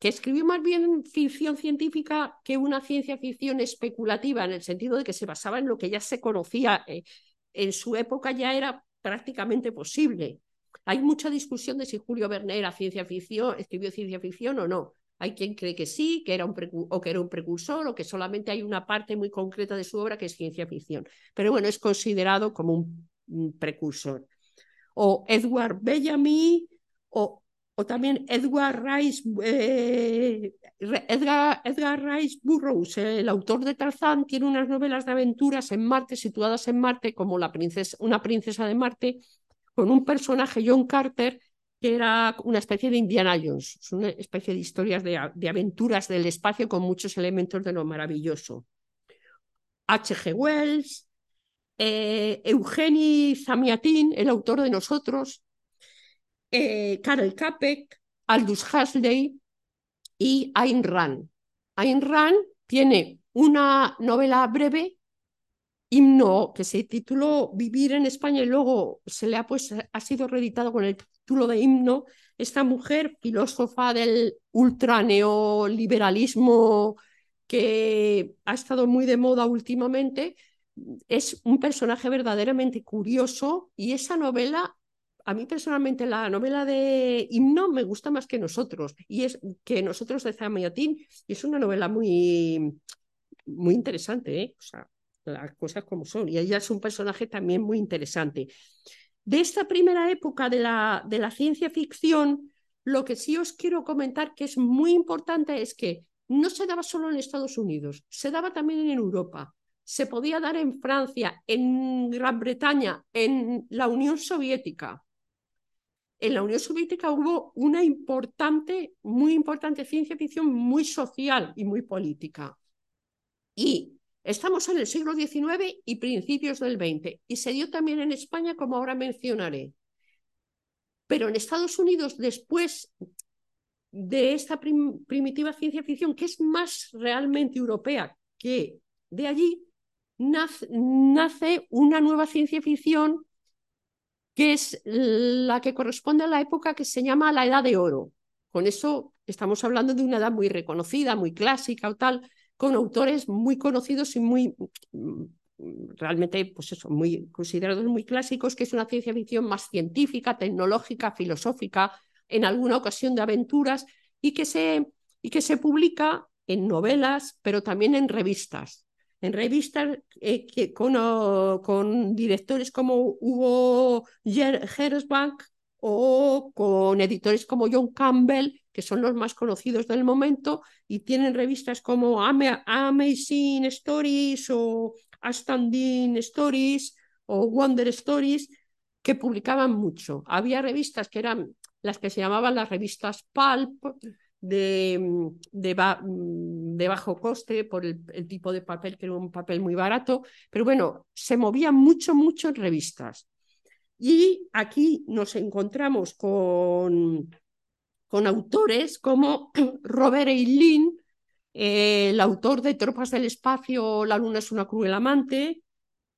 Speaker 3: escribió más bien ficción científica que una ciencia ficción especulativa, en el sentido de que se basaba en lo que ya se conocía. Eh, en su época ya era prácticamente posible. Hay mucha discusión de si Julio Verne era ciencia ficción, escribió ciencia ficción o no. Hay quien cree que sí, que era un o que era un precursor, o que solamente hay una parte muy concreta de su obra que es ciencia ficción. Pero bueno, es considerado como un precursor. O Edward Bellamy, o, o también Edward Rice, eh, Edgar, Edgar, Rice Burroughs, el autor de Tarzán, tiene unas novelas de aventuras en Marte, situadas en Marte, como la princesa, una princesa de Marte, con un personaje, John Carter, que era una especie de Indiana Jones, es una especie de historias de, de aventuras del espacio con muchos elementos de lo maravilloso. H.G. Wells, eh, Eugeni Zamiatin, el autor de Nosotros, eh, Karel Capek, Aldous Huxley y Ayn Rand. Ayn Rand tiene una novela breve, himno, que se tituló Vivir en España y luego se le ha, pues, ha sido reeditado con el título de himno. Esta mujer, filósofa del ultraneoliberalismo que ha estado muy de moda últimamente, es un personaje verdaderamente curioso y esa novela, a mí personalmente la novela de Himno me gusta más que nosotros y es que nosotros de Zamiatín y es una novela muy, muy interesante, ¿eh? o sea, las cosas como son y ella es un personaje también muy interesante. De esta primera época de la, de la ciencia ficción, lo que sí os quiero comentar que es muy importante es que no se daba solo en Estados Unidos, se daba también en Europa se podía dar en Francia, en Gran Bretaña, en la Unión Soviética. En la Unión Soviética hubo una importante, muy importante ciencia ficción, muy social y muy política. Y estamos en el siglo XIX y principios del XX. Y se dio también en España, como ahora mencionaré. Pero en Estados Unidos, después de esta primitiva ciencia ficción, que es más realmente europea que de allí, nace, una nueva ciencia ficción que es la que corresponde a la época que se llama la Edad de Oro. Con eso estamos hablando de una edad muy reconocida, muy clásica o tal, con autores muy conocidos y muy mm, realmente, pues eso, muy considerados muy clásicos, que es una ciencia ficción más científica, tecnológica, filosófica, en alguna ocasión de aventuras, y que se, y que se publica en novelas, pero también en revistas en revistas eh, que, con, directores como Hugo Gersbank o con editores como John Campbell, que son los más conocidos del momento, y tienen revistas como Amazing Stories o Astonishing Stories o Wonder Stories, que publicaban mucho. Había revistas que eran las que se llamaban las revistas Pulp, de, de, de, bajo coste por el, tipo de papel, que era un papel muy barato, pero bueno, se movía mucho, mucho en revistas. Y aquí nos encontramos con, con autores como Robert Eileen, eh, el autor de Tropas del Espacio, La Luna es una cruel amante,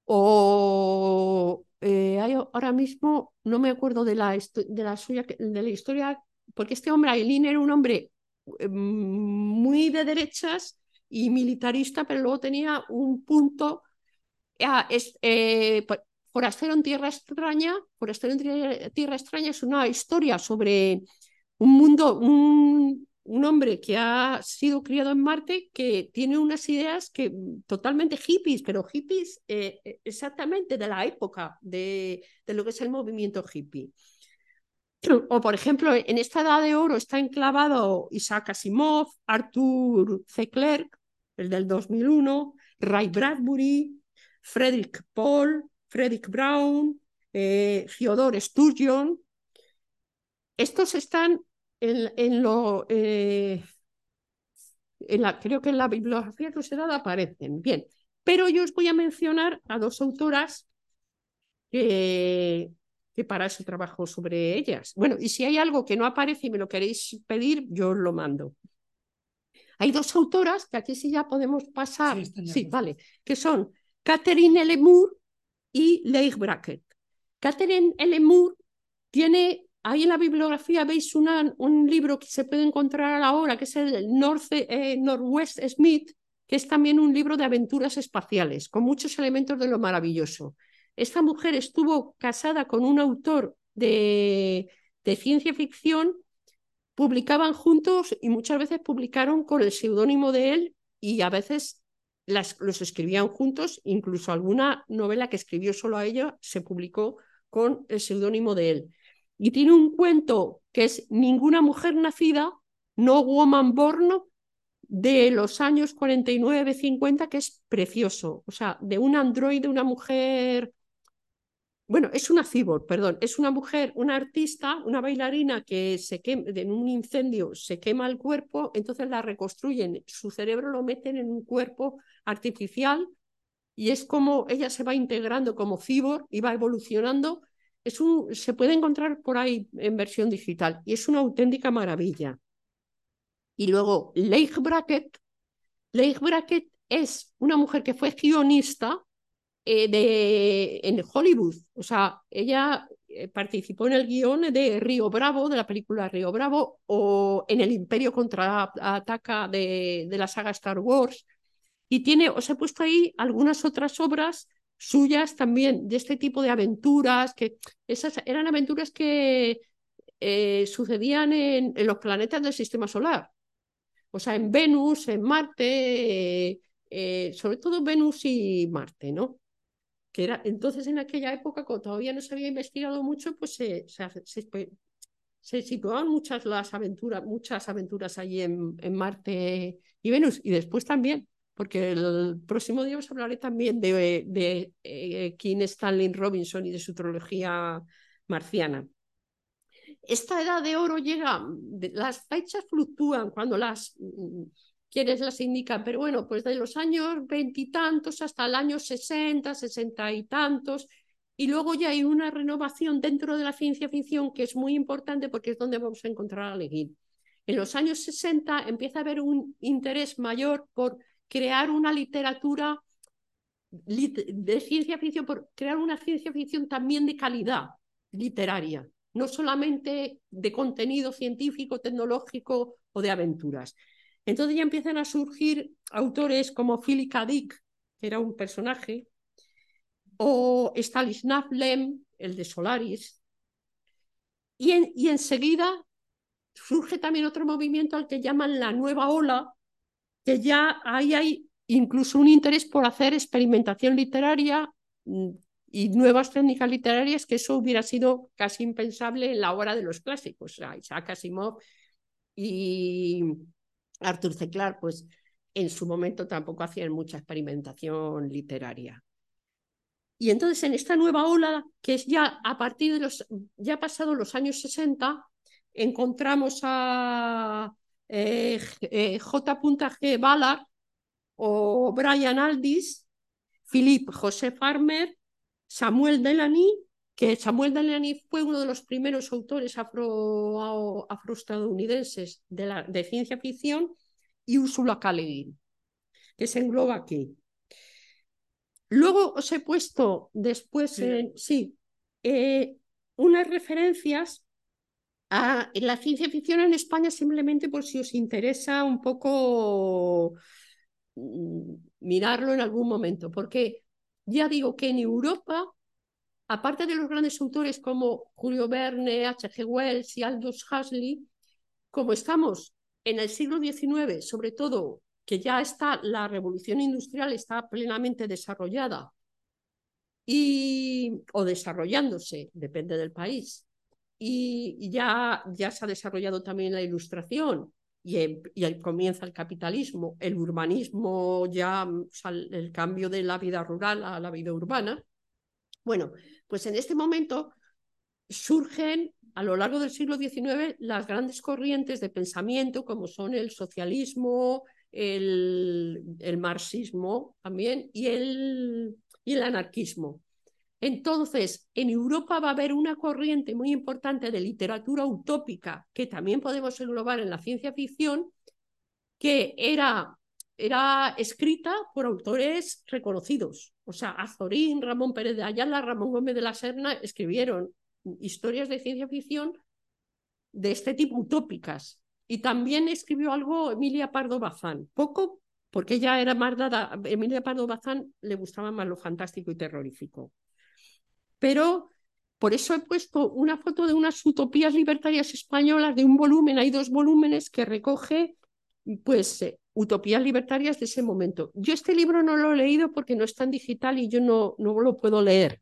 Speaker 3: o eh, ahora mismo no me acuerdo de la, de la, suya, de la historia, porque este hombre, Eileen, era un hombre eh, muy de derechas y militarista, pero luego tenía un punto. Ah, es, eh, Forastero en Tierra Extraña, Forastero en Tierra Extraña es una historia sobre un mundo, un, un, hombre que ha sido criado en Marte, que tiene unas ideas que totalmente hippies, pero hippies eh, exactamente de la época de, de lo que es el movimiento hippie. O, por ejemplo, en esta edad de oro está enclavado Isaac Asimov, Arthur C. Clarke, el del 2001, Ray Bradbury, Frederick Paul, Frederick Brown, eh, Theodore Sturgeon. Estos están en, lo... Eh, en la, creo que en la bibliografía considerada aparecen. Bien, pero yo os voy a mencionar a dos autoras que, que para eso trabajo sobre ellas. Bueno, y si hay algo que no aparece y me lo queréis pedir, yo os lo mando. Hay dos autoras que aquí sí ya podemos pasar, sí, vale, que son Catherine L. Moore y Leigh Brackett. Catherine L. Moore tiene, ahí en la bibliografía veis una, un libro que se puede encontrar ahora, que es el North, eh, Northwest Smith, que es también un libro de aventuras espaciales, con muchos elementos de lo maravilloso. Esta mujer estuvo casada con un autor de, ciencia ficción, publicaban juntos y muchas veces publicaron con el seudónimo de él y a veces los escribían juntos, incluso alguna novela que escribió solo a ella se publicó con el seudónimo de él. Y tiene un cuento que es Ninguna mujer nacida, No Woman Born, de los años 49-50, que es precioso. O sea, de un androide, una mujer bueno, es una cyborg, perdón, es una mujer, una artista, una bailarina que se quema, en un incendio se quema el cuerpo, entonces la reconstruyen, su cerebro lo meten en un cuerpo artificial y es como ella se va integrando como cyborg y va evolucionando. Es un, se puede encontrar por ahí en versión digital y es una auténtica maravilla. Y luego Leigh Brackett. Leigh Brackett es una mujer que fue guionista eh, de, en Hollywood. O sea, ella eh, participó en el guion de Río Bravo, de la película Río Bravo, o en el Imperio contraataca de, de la saga Star Wars. Y tiene, os he puesto ahí algunas otras obras suyas también de este tipo de aventuras, que esas eran aventuras que eh, sucedían en, los planetas del sistema solar. O sea, en Venus, en Marte, sobre todo Venus y Marte, ¿no? Entonces en aquella época, cuando todavía no se había investigado mucho, pues se, se, situaban muchas las aventuras, muchas aventuras allí en, Marte y Venus, y después también, porque el próximo día os hablaré también de, de, eh, King Stanley Robinson y de su trilogía marciana. Esta edad de oro llega, las fechas fluctúan cuando las quienes las indican, pero bueno, pues de los años veintitantos hasta el año sesenta, sesenta y tantos, y luego ya hay una renovación dentro de la ciencia ficción que es muy importante porque es donde vamos a encontrar a Leguín. En los años 60 empieza a haber un interés mayor por crear una literatura de ciencia ficción, por crear una ciencia ficción también de calidad literaria, no solamente de contenido científico, tecnológico o de aventuras. Entonces ya empiezan a surgir autores como Philip K. Dick, que era un personaje, o Stanislav Lem, el de Solaris, y, enseguida surge también otro movimiento al que llaman la nueva ola, que ya ahí hay incluso un interés por hacer experimentación literaria mm, y nuevas técnicas literarias, que eso hubiera sido casi impensable en la hora de los clásicos. O sea, Isaac Asimov y Arthur C. Pues en su momento tampoco hacían mucha experimentación literaria. Y entonces en esta nueva ola, que es ya a partir de los, ya pasados los años 60, encontramos a eh, eh, J.G. Ballard o Brian Aldis, Philip José Farmer, Samuel Delany, que Samuel Delany fue uno de los primeros autores afro, afroestadounidenses de, de ciencia ficción, y Ursula K. que se engloba aquí. Luego os he puesto después, sí, sí eh, unas referencias a la ciencia ficción en España simplemente por si os interesa un poco mm, mirarlo en algún momento, porque ya digo que en Europa, aparte de los grandes autores como Julio Verne, H.G. Wells y Aldous Huxley, como estamos en el siglo XIX, sobre todo que ya está la revolución industrial está plenamente desarrollada y, o desarrollándose, depende del país, y ya, ya se ha desarrollado también la ilustración y, y comienza el capitalismo, el urbanismo, ya el cambio de la vida rural a la vida urbana. Bueno, pues en este momento surgen a lo largo del siglo XIX las grandes corrientes de pensamiento como son el socialismo, el, marxismo también y el, y el anarquismo. Entonces, en Europa va a haber una corriente muy importante de literatura utópica que también podemos englobar en la ciencia ficción, que era, era escrita por autores reconocidos. O sea, Azorín, Ramón Pérez de Ayala, Ramón Gómez de la Serna escribieron historias de ciencia ficción de este tipo utópicas. Y también escribió algo Emilia Pardo Bazán, poco porque ella era más dada, Emilia Pardo Bazán le gustaba más lo fantástico y terrorífico. Pero por eso he puesto una foto de unas utopías libertarias españolas de un volumen, hay dos volúmenes que recoge pues eh, utopías libertarias de ese momento. Yo este libro no lo he leído porque no está en digital y yo no, no lo puedo leer.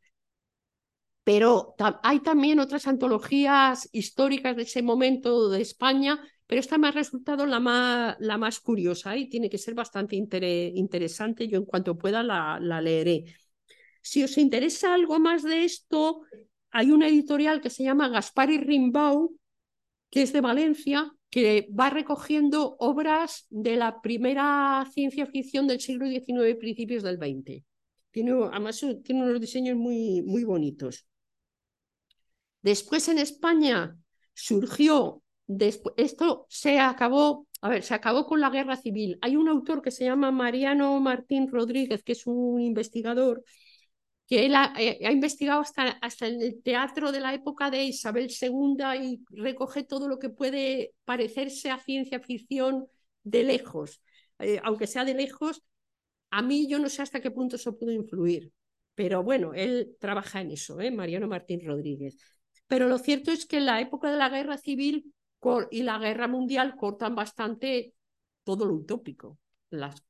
Speaker 3: Pero hay también otras antologías históricas de ese momento de España pero esta me ha resultado la más, la más curiosa y tiene que ser bastante interesante. Yo en cuanto pueda la, la leeré. Si os interesa algo más de esto, hay una editorial que se llama Gaspar y Rimbaud, que es de Valencia, que va recogiendo obras de la primera ciencia ficción del siglo XIX y principios del XX. Tiene, además tiene unos diseños muy, muy bonitos. Después en España surgió esto se acabó, a ver, se acabó con la guerra civil. Hay un autor que se llama Mariano Martín Rodríguez, que es un investigador, que él ha, eh, investigado hasta, hasta en el teatro de la época de Isabel II y recoge todo lo que puede parecerse a ciencia ficción de lejos. Eh, aunque sea de lejos, a mí yo no sé hasta qué punto eso pudo influir. Pero bueno, él trabaja en eso, ¿eh? Mariano Martín Rodríguez. Pero lo cierto es que en la época de la guerra civil y la guerra mundial cortan bastante todo lo utópico.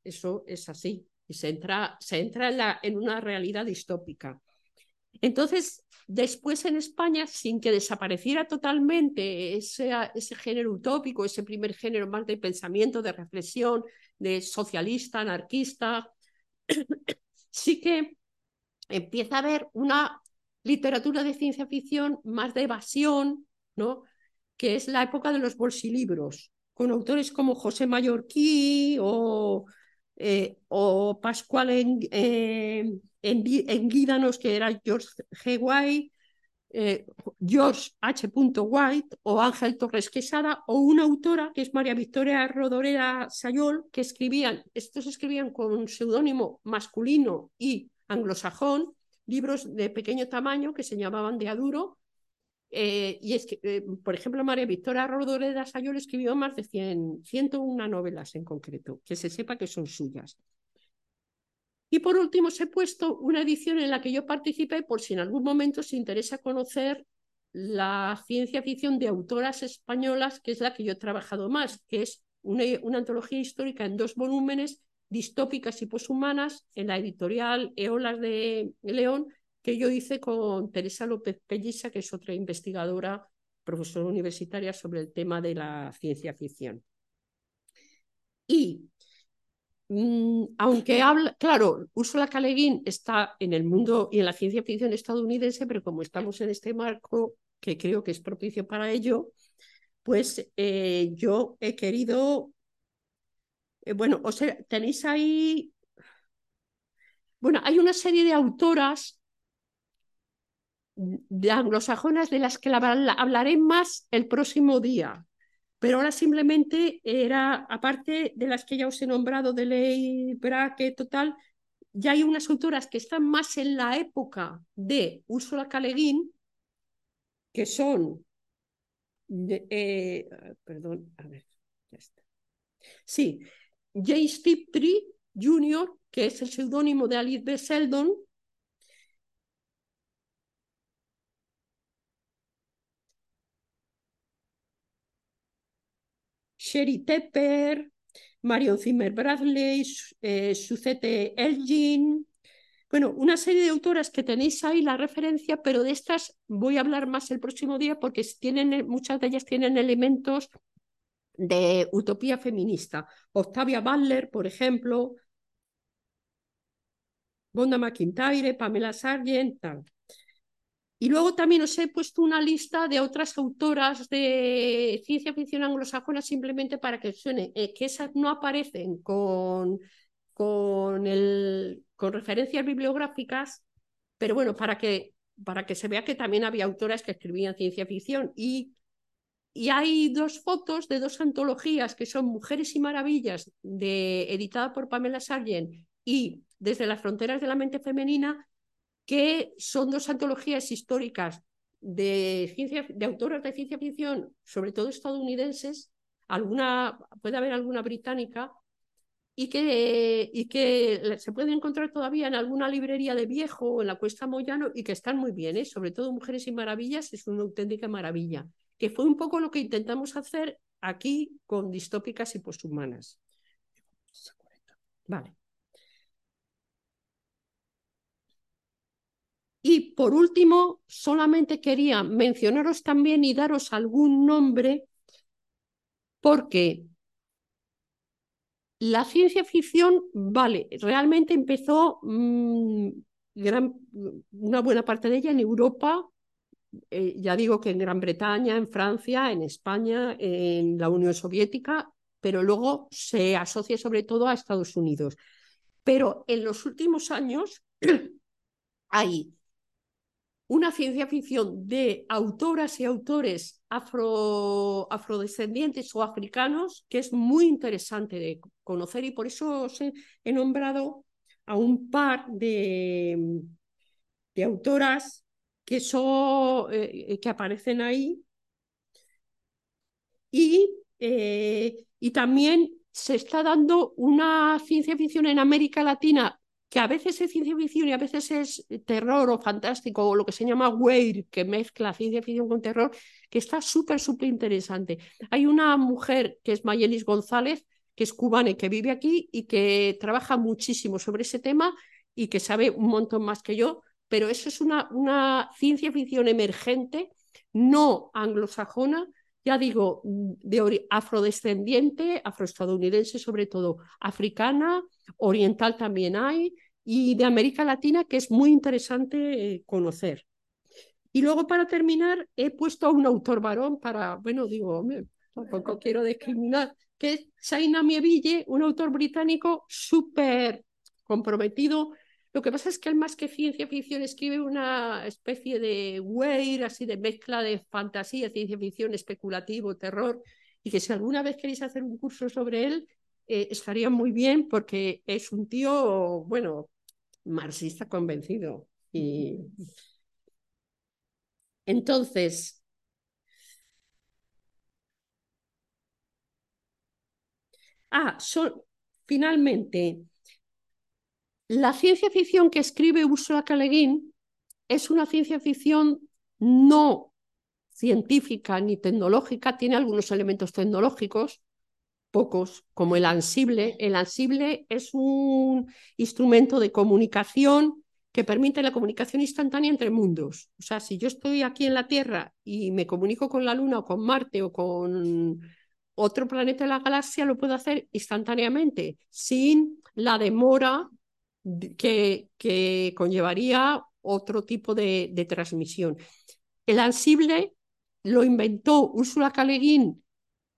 Speaker 3: eso es así. Se entra, se entra en una realidad distópica. Entonces, después en España, sin que desapareciera totalmente ese, ese género utópico, ese primer género más de pensamiento, de reflexión, de socialista, anarquista, sí que empieza a haber una literatura de ciencia ficción más de evasión, ¿no? que es la época de los bolsilibros, con autores como José Mallorquí o, eh, o Pascual en, eh, en, Guídanos, que era George G. White, eh, George H. White o Ángel Torres Quesada o una autora que es María Victoria Rodoreda Sayol, que escribían, estos escribían con un seudónimo masculino y anglosajón, libros de pequeño tamaño que se llamaban de Aduro. Eh, y es que, eh, por ejemplo, María Victoria Rodoreda Sayol escribió más de 100, 101 novelas en concreto, que se sepa que son suyas. Y por último, os he puesto una edición en la que yo participé por si en algún momento os interesa conocer la ciencia ficción de autoras españolas, que es la que yo he trabajado más, que es una, antología histórica en dos volúmenes, distópicas y poshumanas, en la editorial Eolas de León, que yo hice con Teresa López Pellisa, que es otra investigadora, profesora universitaria sobre el tema de la ciencia ficción. Y Mm, aunque habla, claro, Ursula K. está en el mundo y en la ciencia ficción estadounidense, pero como estamos en este marco que creo que es propicio para ello, pues eh, yo he querido, eh, bueno, o sea, tenéis ahí, bueno, hay una serie de autoras de anglosajonas de las que hablaré más el próximo día, pero ahora simplemente era, aparte de las que ya os he nombrado, de Ley, Braque, total, ya hay unas autoras que están más en la época de Úrsula K. que son, eh, perdón, a ver, ya está. Sí, James Tiptree Jr., que es el seudónimo de Alice B. Seldon, Sherry Tepper, Marion Zimmer Bradley, eh, Suzette Elgin. Bueno, una serie de autoras que tenéis ahí la referencia, pero de estas voy a hablar más el próximo día porque tienen, muchas de ellas tienen elementos de utopía feminista. Octavia Butler, por ejemplo, Bonda McIntyre, Pamela Sargent, tal. Y luego también os he puesto una lista de otras autoras de ciencia ficción anglosajona simplemente para que suene, eh, que esas no aparecen con, con, el, con referencias bibliográficas, pero bueno, para que, para que se vea que también había autoras que escribían ciencia ficción. Y, y hay dos fotos de dos antologías que son Mujeres y Maravillas, de, editada por Pamela Sargent, y Desde las Fronteras de la Mente Femenina, que son dos antologías históricas de, ciencia, de autores de ciencia ficción, sobre todo estadounidenses, alguna, puede haber alguna británica, y que, y que se pueden encontrar todavía en alguna librería de viejo o en la Cuesta Moyano y que están muy bien, ¿eh? sobre todo Mujeres y Maravillas es una auténtica maravilla, que fue un poco lo que intentamos hacer aquí con distópicas y posthumanas. Vale. Y por último, solamente quería mencionaros también y daros algún nombre, porque la ciencia ficción, vale, realmente empezó mm, una buena parte de ella en Europa, eh, ya digo que en Gran Bretaña, en Francia, en España, en la Unión Soviética, pero luego se asocia sobre todo a Estados Unidos. Pero en los últimos años hay una ciencia ficción de autoras y autores afro, afrodescendientes o africanos que es muy interesante de conocer y por eso os he, nombrado a un par de, de autoras que, son, eh, que aparecen ahí. Y, eh, y también se está dando una ciencia ficción en América Latina que a veces es ciencia ficción y a veces es terror o fantástico o lo que se llama weird, que mezcla ciencia ficción con terror, que está súper, súper interesante. Hay una mujer que es Mayelis González, que es cubana y que vive aquí y que trabaja muchísimo sobre ese tema y que sabe un montón más que yo, pero eso es una, una ciencia ficción emergente, no anglosajona, ya digo, de afrodescendiente, afroestadounidense sobre todo, africana, oriental también hay, y de América Latina, que es muy interesante eh, conocer. Y luego, para terminar, he puesto a un autor varón para, bueno, digo, tampoco quiero discriminar, que es Saina Mieville, un autor británico súper comprometido Lo que pasa es que él más que ciencia ficción escribe una especie de weir, así de mezcla de fantasía, ciencia ficción, especulativo, terror, y que si alguna vez queréis hacer un curso sobre él, eh, estaría muy bien porque es un tío, bueno, marxista convencido. Y entonces, ah, son, finalmente, la ciencia ficción que escribe Ursula K. Le Guin es una ciencia ficción no científica ni tecnológica, tiene algunos elementos tecnológicos, pocos, como el ansible. El ansible es un instrumento de comunicación que permite la comunicación instantánea entre mundos. O sea, si yo estoy aquí en la Tierra y me comunico con la Luna o con Marte o con otro planeta de la galaxia, lo puedo hacer instantáneamente, sin la demora que, conllevaría otro tipo de, de transmisión. El ansible lo inventó Úrsula K. Le Guin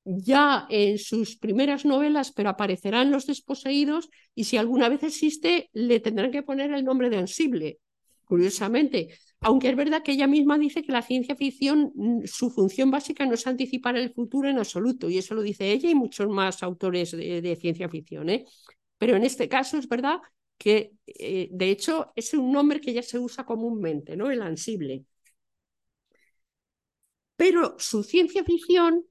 Speaker 3: ya en sus primeras novelas, pero aparecerán Los Desposeídos y si alguna vez existe, le tendrán que poner el nombre de Ansible, curiosamente. Aunque es verdad que ella misma dice que la ciencia ficción, mm, su función básica no es anticipar el futuro en absoluto, y eso lo dice ella y muchos más autores de, ciencia ficción. ¿eh? Pero en este caso es verdad que, eh, de hecho, es un nombre que ya se usa comúnmente, ¿no? el ansible. Pero su ciencia ficción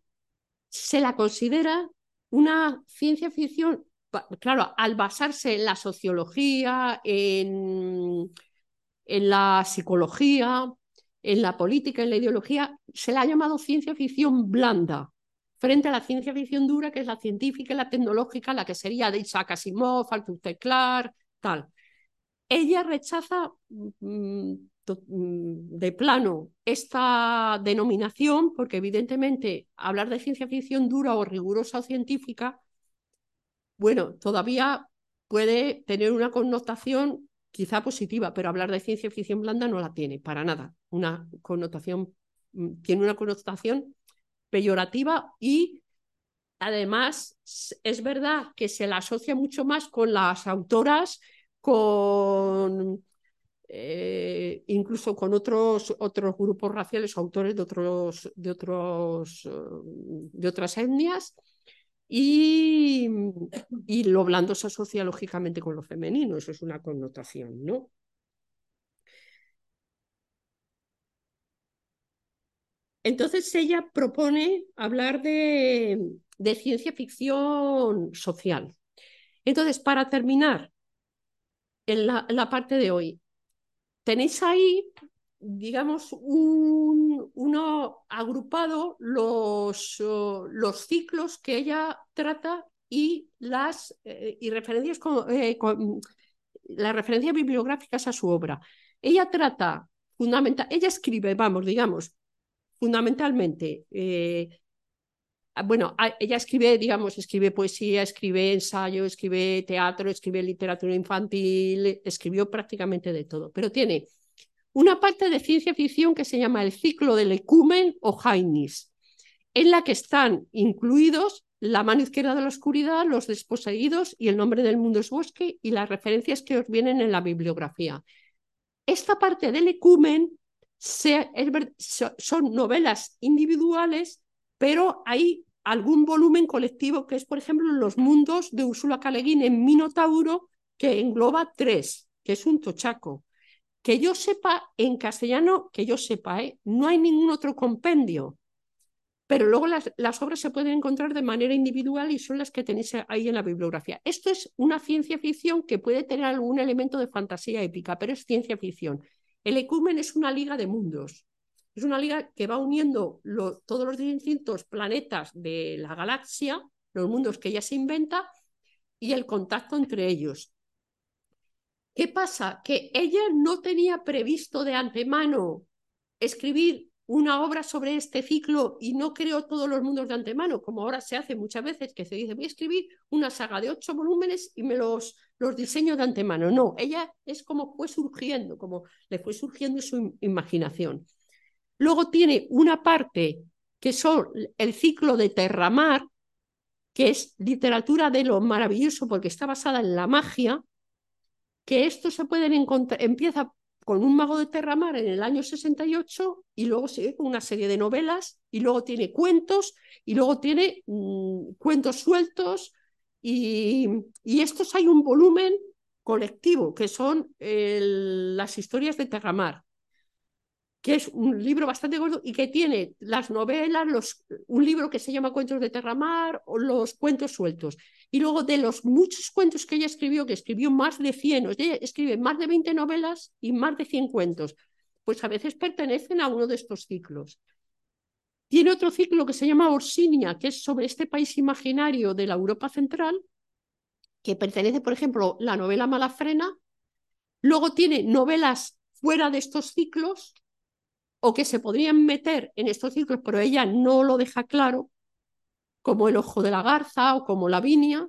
Speaker 3: se la considera una ciencia ficción, claro, al basarse en la sociología, en, la psicología, en la política, en la ideología, se la ha llamado ciencia ficción blanda, frente a la ciencia ficción dura, que es la científica y la tecnológica, la que sería de Isaac Asimov, Arthur C. Clarke, tal. Ella rechaza mm, Mm, de plano esta denominación, porque evidentemente hablar de ciencia ficción dura o rigurosa o científica, bueno, todavía puede tener una connotación quizá positiva, pero hablar de ciencia ficción blanda no la tiene, para nada. Una connotación, mm, tiene una connotación peyorativa y además es verdad que se la asocia mucho más con las autoras, con eh, incluso con otros, otros grupos raciales autores de, otros, de, otros, de otras etnias. Y, y lo blando se asocia lógicamente con lo femenino, eso es una connotación, ¿no? Entonces ella propone hablar de, de, ciencia ficción social. Entonces, para terminar en la, parte de hoy, tenéis ahí, digamos, un, uno agrupado los, los ciclos que ella trata y las eh, y referencias eh, con, las referencias bibliográficas a su obra. Ella trata fundamental, ella escribe, vamos, digamos, fundamentalmente. Eh, bueno, ella escribe, digamos, escribe poesía, escribe ensayo, escribe teatro, escribe literatura infantil, escribió prácticamente de todo, pero tiene una parte de ciencia ficción que se llama el ciclo del ecumen o Jainis, en la que están incluidos la mano izquierda de la oscuridad, los desposeídos y el nombre del mundo es bosque y las referencias que os vienen en la bibliografía. Esta parte del ecumen son novelas individuales, pero hay algún volumen colectivo que es, por ejemplo, Los mundos de Úrsula K. en Minotauro, que engloba tres, que es un tochaco. Que yo sepa, en castellano, que yo sepa, ¿eh? no hay ningún otro compendio, pero luego las, las, obras se pueden encontrar de manera individual y son las que tenéis ahí en la bibliografía. Esto es una ciencia ficción que puede tener algún elemento de fantasía épica, pero es ciencia ficción. El ecumen es una liga de mundos. Es una liga que va uniendo todos los distintos planetas de la galaxia, los mundos que ella se inventa y el contacto entre ellos. ¿Qué pasa? Que ella no tenía previsto de antemano escribir una obra sobre este ciclo y no creó todos los mundos de antemano, como ahora se hace muchas veces, que se dice, voy a escribir una saga de ocho volúmenes y me los, los diseño de antemano. No, ella es como fue surgiendo, como le fue surgiendo su imaginación. Luego tiene una parte que son el ciclo de Terramar, que es literatura de lo maravilloso porque está basada en la magia, que esto se pueden encontrar, empieza con un mago de Terramar en el año 68 y luego sigue con una serie de novelas y luego tiene cuentos y luego tiene mm, cuentos sueltos y, y, estos hay un volumen colectivo que son las historias de Terramar que es un libro bastante gordo y que tiene las novelas, los, un libro que se llama Cuentos de Terramar o los cuentos sueltos. Y luego de los muchos cuentos que ella escribió, que escribió más de 100, ella escribe más de 20 novelas y más de 100 cuentos, pues a veces pertenecen a uno de estos ciclos. Tiene otro ciclo que se llama Orsinia, que es sobre este país imaginario de la Europa Central, que pertenece, por ejemplo, la novela Malafrena. Luego tiene novelas fuera de estos ciclos, o que se podrían meter en estos ciclos, pero ella no lo deja claro, como El ojo de la garza o como La viña.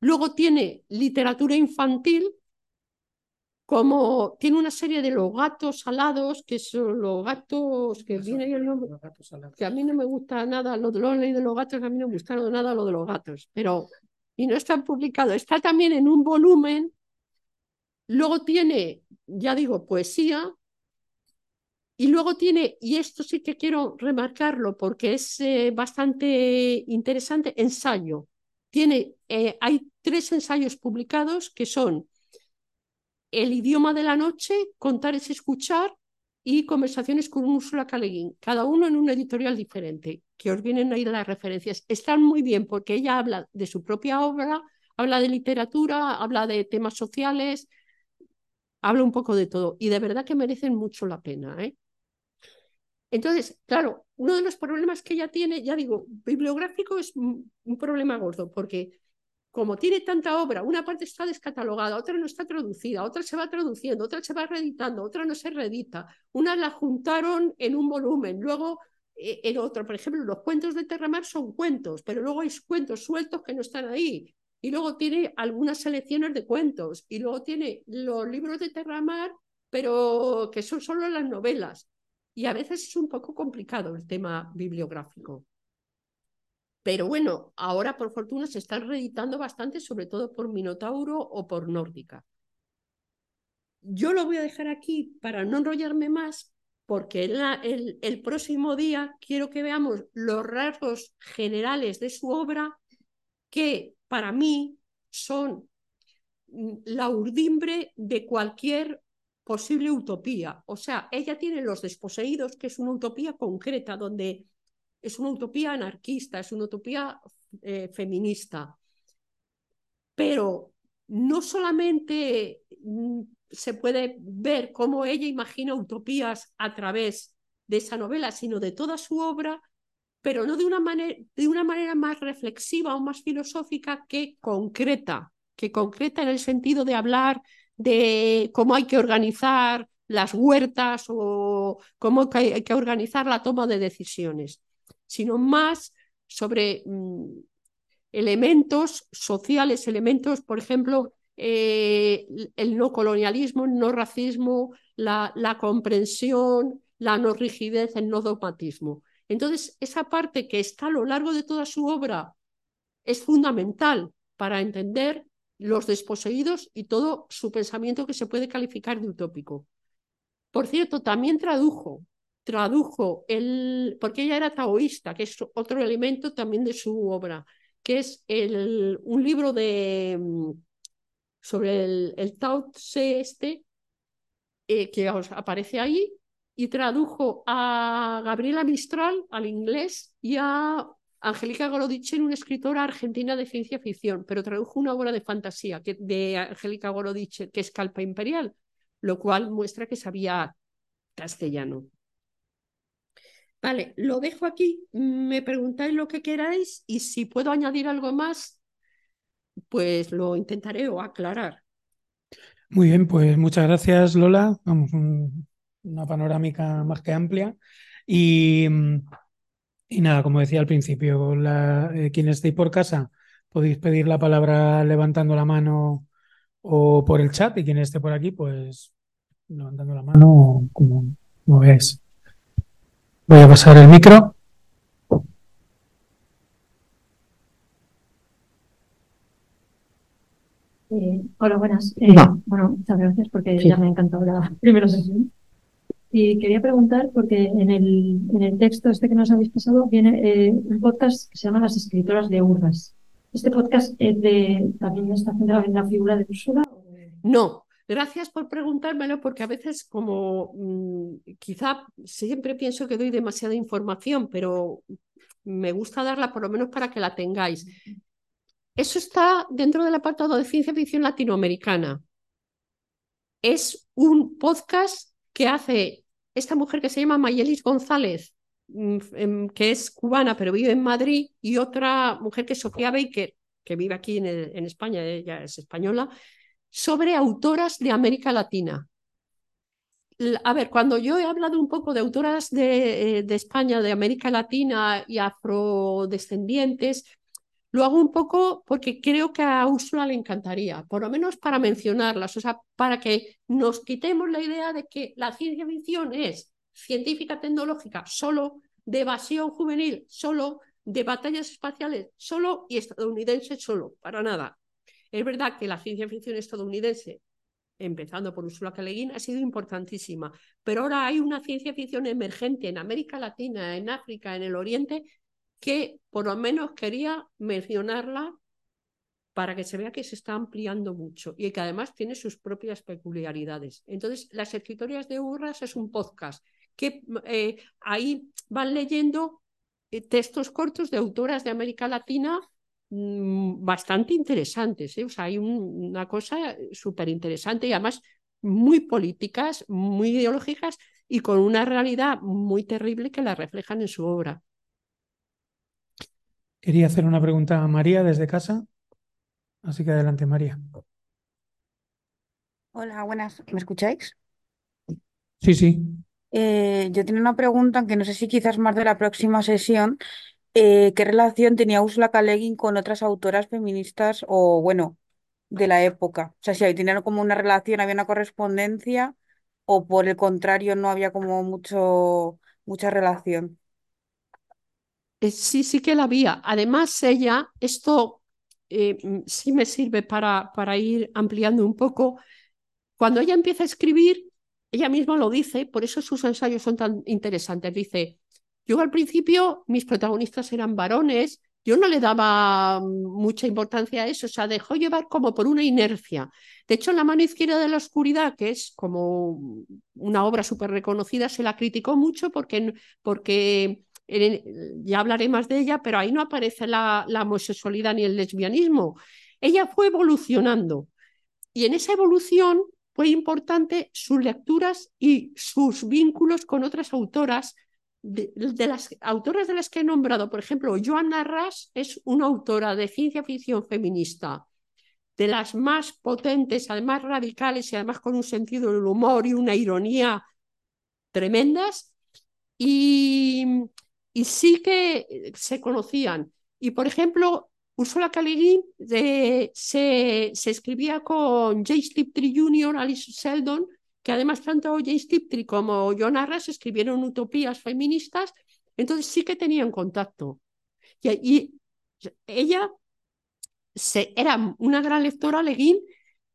Speaker 3: Luego tiene literatura infantil, como tiene una serie de los gatos alados, que son los gatos que viene el nombre, que a mí no me gusta nada, lo de los de los gatos, a mí no me gusta nada lo de los gatos, pero y no está publicado, está también en un volumen. Luego tiene, ya digo, poesía, y luego tiene, y esto sí que quiero remarcarlo porque es eh, bastante interesante, ensayo. Tiene, eh, hay tres ensayos publicados que son El idioma de la noche, Contar es escuchar y Conversaciones con Úrsula Caleguín, cada uno en un editorial diferente, que os vienen ahí las referencias. Están muy bien porque ella habla de su propia obra, habla de literatura, habla de temas sociales, habla un poco de todo y de verdad que merecen mucho la pena. ¿eh? Entonces, claro, uno de los problemas que ella tiene, ya digo, bibliográfico es un, problema gordo, porque como tiene tanta obra, una parte está descatalogada, otra no está traducida, otra se va traduciendo, otra se va reeditando, otra no se reedita, una la juntaron en un volumen, luego eh, en otro, por ejemplo, los cuentos de Terramar son cuentos, pero luego hay cuentos sueltos que no están ahí, y luego tiene algunas selecciones de cuentos, y luego tiene los libros de Terramar, pero que son solo las novelas y a veces es un poco complicado el tema bibliográfico. Pero bueno, ahora por fortuna se están reeditando bastante, sobre todo por Minotauro o por Nórdica. Yo lo voy a dejar aquí para no enrollarme más, porque el, el próximo día quiero que veamos los rasgos generales de su obra, que para mí son la urdimbre de cualquier posible utopía. O sea, ella tiene Los desposeídos, que es una utopía concreta, donde es una utopía anarquista, es una utopía eh, feminista. Pero no solamente mm, se puede ver cómo ella imagina utopías a través de esa novela, sino de toda su obra, pero no de una, manera, de una manera más reflexiva o más filosófica que concreta, que concreta en el sentido de hablar de cómo hay que organizar las huertas o cómo hay que organizar la toma de decisiones, sino más sobre mm, elementos sociales, elementos, por ejemplo, eh, el no colonialismo, el no racismo, la, la comprensión, la no rigidez, el no dogmatismo. Entonces, esa parte que está a lo largo de toda su obra es fundamental para entender los desposeídos y todo su pensamiento que se puede calificar de utópico. Por cierto, también tradujo, tradujo el, porque ella era taoísta, que es otro elemento también de su obra, que es el, un libro de sobre el, el Tao Tse este, eh, que os aparece ahí, y tradujo a Gabriela Mistral al inglés y a Angélica Gorodiche una escritora argentina de ciencia ficción, pero tradujo una obra de fantasía que, de Angélica Gorodiche, que es Calpa Imperial, lo cual muestra que sabía castellano. Vale, lo dejo aquí, me preguntáis lo que queráis y si puedo añadir algo más, pues lo intentaré o aclarar.
Speaker 2: Muy bien, pues muchas gracias Lola. Vamos, una panorámica más que amplia. Y mm, y nada, como decía al principio, la, eh, quienes estéis por casa podéis pedir la palabra levantando la mano o por el chat y quien esté por aquí, pues levantando la mano como, como veáis. Voy a pasar el micro.
Speaker 5: Eh, hola, buenas. Eh, bueno, muchas gracias porque
Speaker 3: Sí.
Speaker 5: ya me ha encantado la primera sesión. Y quería preguntar, porque en el, en el texto este que nos habéis pasado viene eh, un podcast que se llama Las escritoras de Urras. ¿Este podcast es de, también está centrado en la figura de Úrsula?
Speaker 3: No, gracias por preguntármelo porque a veces como mm, quizá siempre pienso que doy demasiada información, pero me gusta darla por lo menos para que la tengáis. Eso está dentro del apartado de ciencia ficción latinoamericana. Es un podcast que hace esta mujer que se llama Mayelis González, mm, em, que es cubana pero vive en Madrid, y otra mujer que es Sofía Baker, que vive aquí en, en España, ella es española, sobre autoras de América Latina. A ver, cuando yo he hablado un poco de autoras de, eh, de España, de América Latina y afrodescendientes, lo hago un poco porque creo que a Úrsula le encantaría, por lo menos para mencionarlas, o sea, para que nos quitemos la idea de que la ciencia ficción es científica tecnológica solo, de evasión juvenil solo, de batallas espaciales solo y estadounidense solo, para nada. Es verdad que la ciencia ficción estadounidense, empezando por Ursula K. Le Guin, ha sido importantísima, pero ahora hay una ciencia ficción emergente en América Latina, en África, en el Oriente, que por lo menos quería mencionarla para que se vea que se está ampliando mucho y que además tiene sus propias peculiaridades. Entonces, Las Escritorias de Urras es un podcast que eh, ahí van leyendo eh, textos cortos de autoras de América Latina mm, bastante interesantes. ¿eh? Hay un- una cosa súper interesante y además muy políticas, muy ideológicas y con una realidad muy terrible que la reflejan en su obra.
Speaker 2: Quería hacer una pregunta a María desde casa. Así que adelante, María.
Speaker 6: Hola, buenas. ¿Me escucháis?
Speaker 2: Sí, sí.
Speaker 6: Eh, yo tenía una pregunta que no sé si quizás más de la próxima sesión. eh, ¿qué relación tenía Ursula K. Le Guin con otras autoras feministas o, bueno, de la época? O sea, si tenían como una relación, había una correspondencia o por el contrario no había como mucho, mucha relación.
Speaker 3: Eh, Sí, sí que la había. Además, ella, esto eh, mm, sí me sirve para, para ir ampliando un poco. Cuando ella empieza a escribir, ella misma lo dice, por eso sus ensayos son tan interesantes. Dice, yo al principio mis protagonistas eran varones, yo no le daba mm, mucha importancia a eso, o sea, dejó llevar como por una inercia. De hecho, La mano izquierda de la oscuridad, que es como una obra súper reconocida, se la criticó mucho porque, porque ya hablaré más de ella, pero ahí no aparece la, la homosexualidad ni el lesbianismo. Ella fue evolucionando y en esa evolución fue importante sus lecturas y sus vínculos con otras autoras. De, de las autoras de las que he nombrado, por ejemplo, Joanna Rush es una autora de ciencia ficción feminista, de las más potentes, además radicales y además con un sentido del humor y una ironía tremendas. Y, y sí que se conocían. Y por ejemplo, Ursula Guin eh, se, se escribía con James Tiptree Jr., Alice Sheldon, que además tanto James Tiptree como John Arras escribieron utopías feministas, entonces sí que tenían contacto. Y, ella se, era una gran lectora, Le Guin,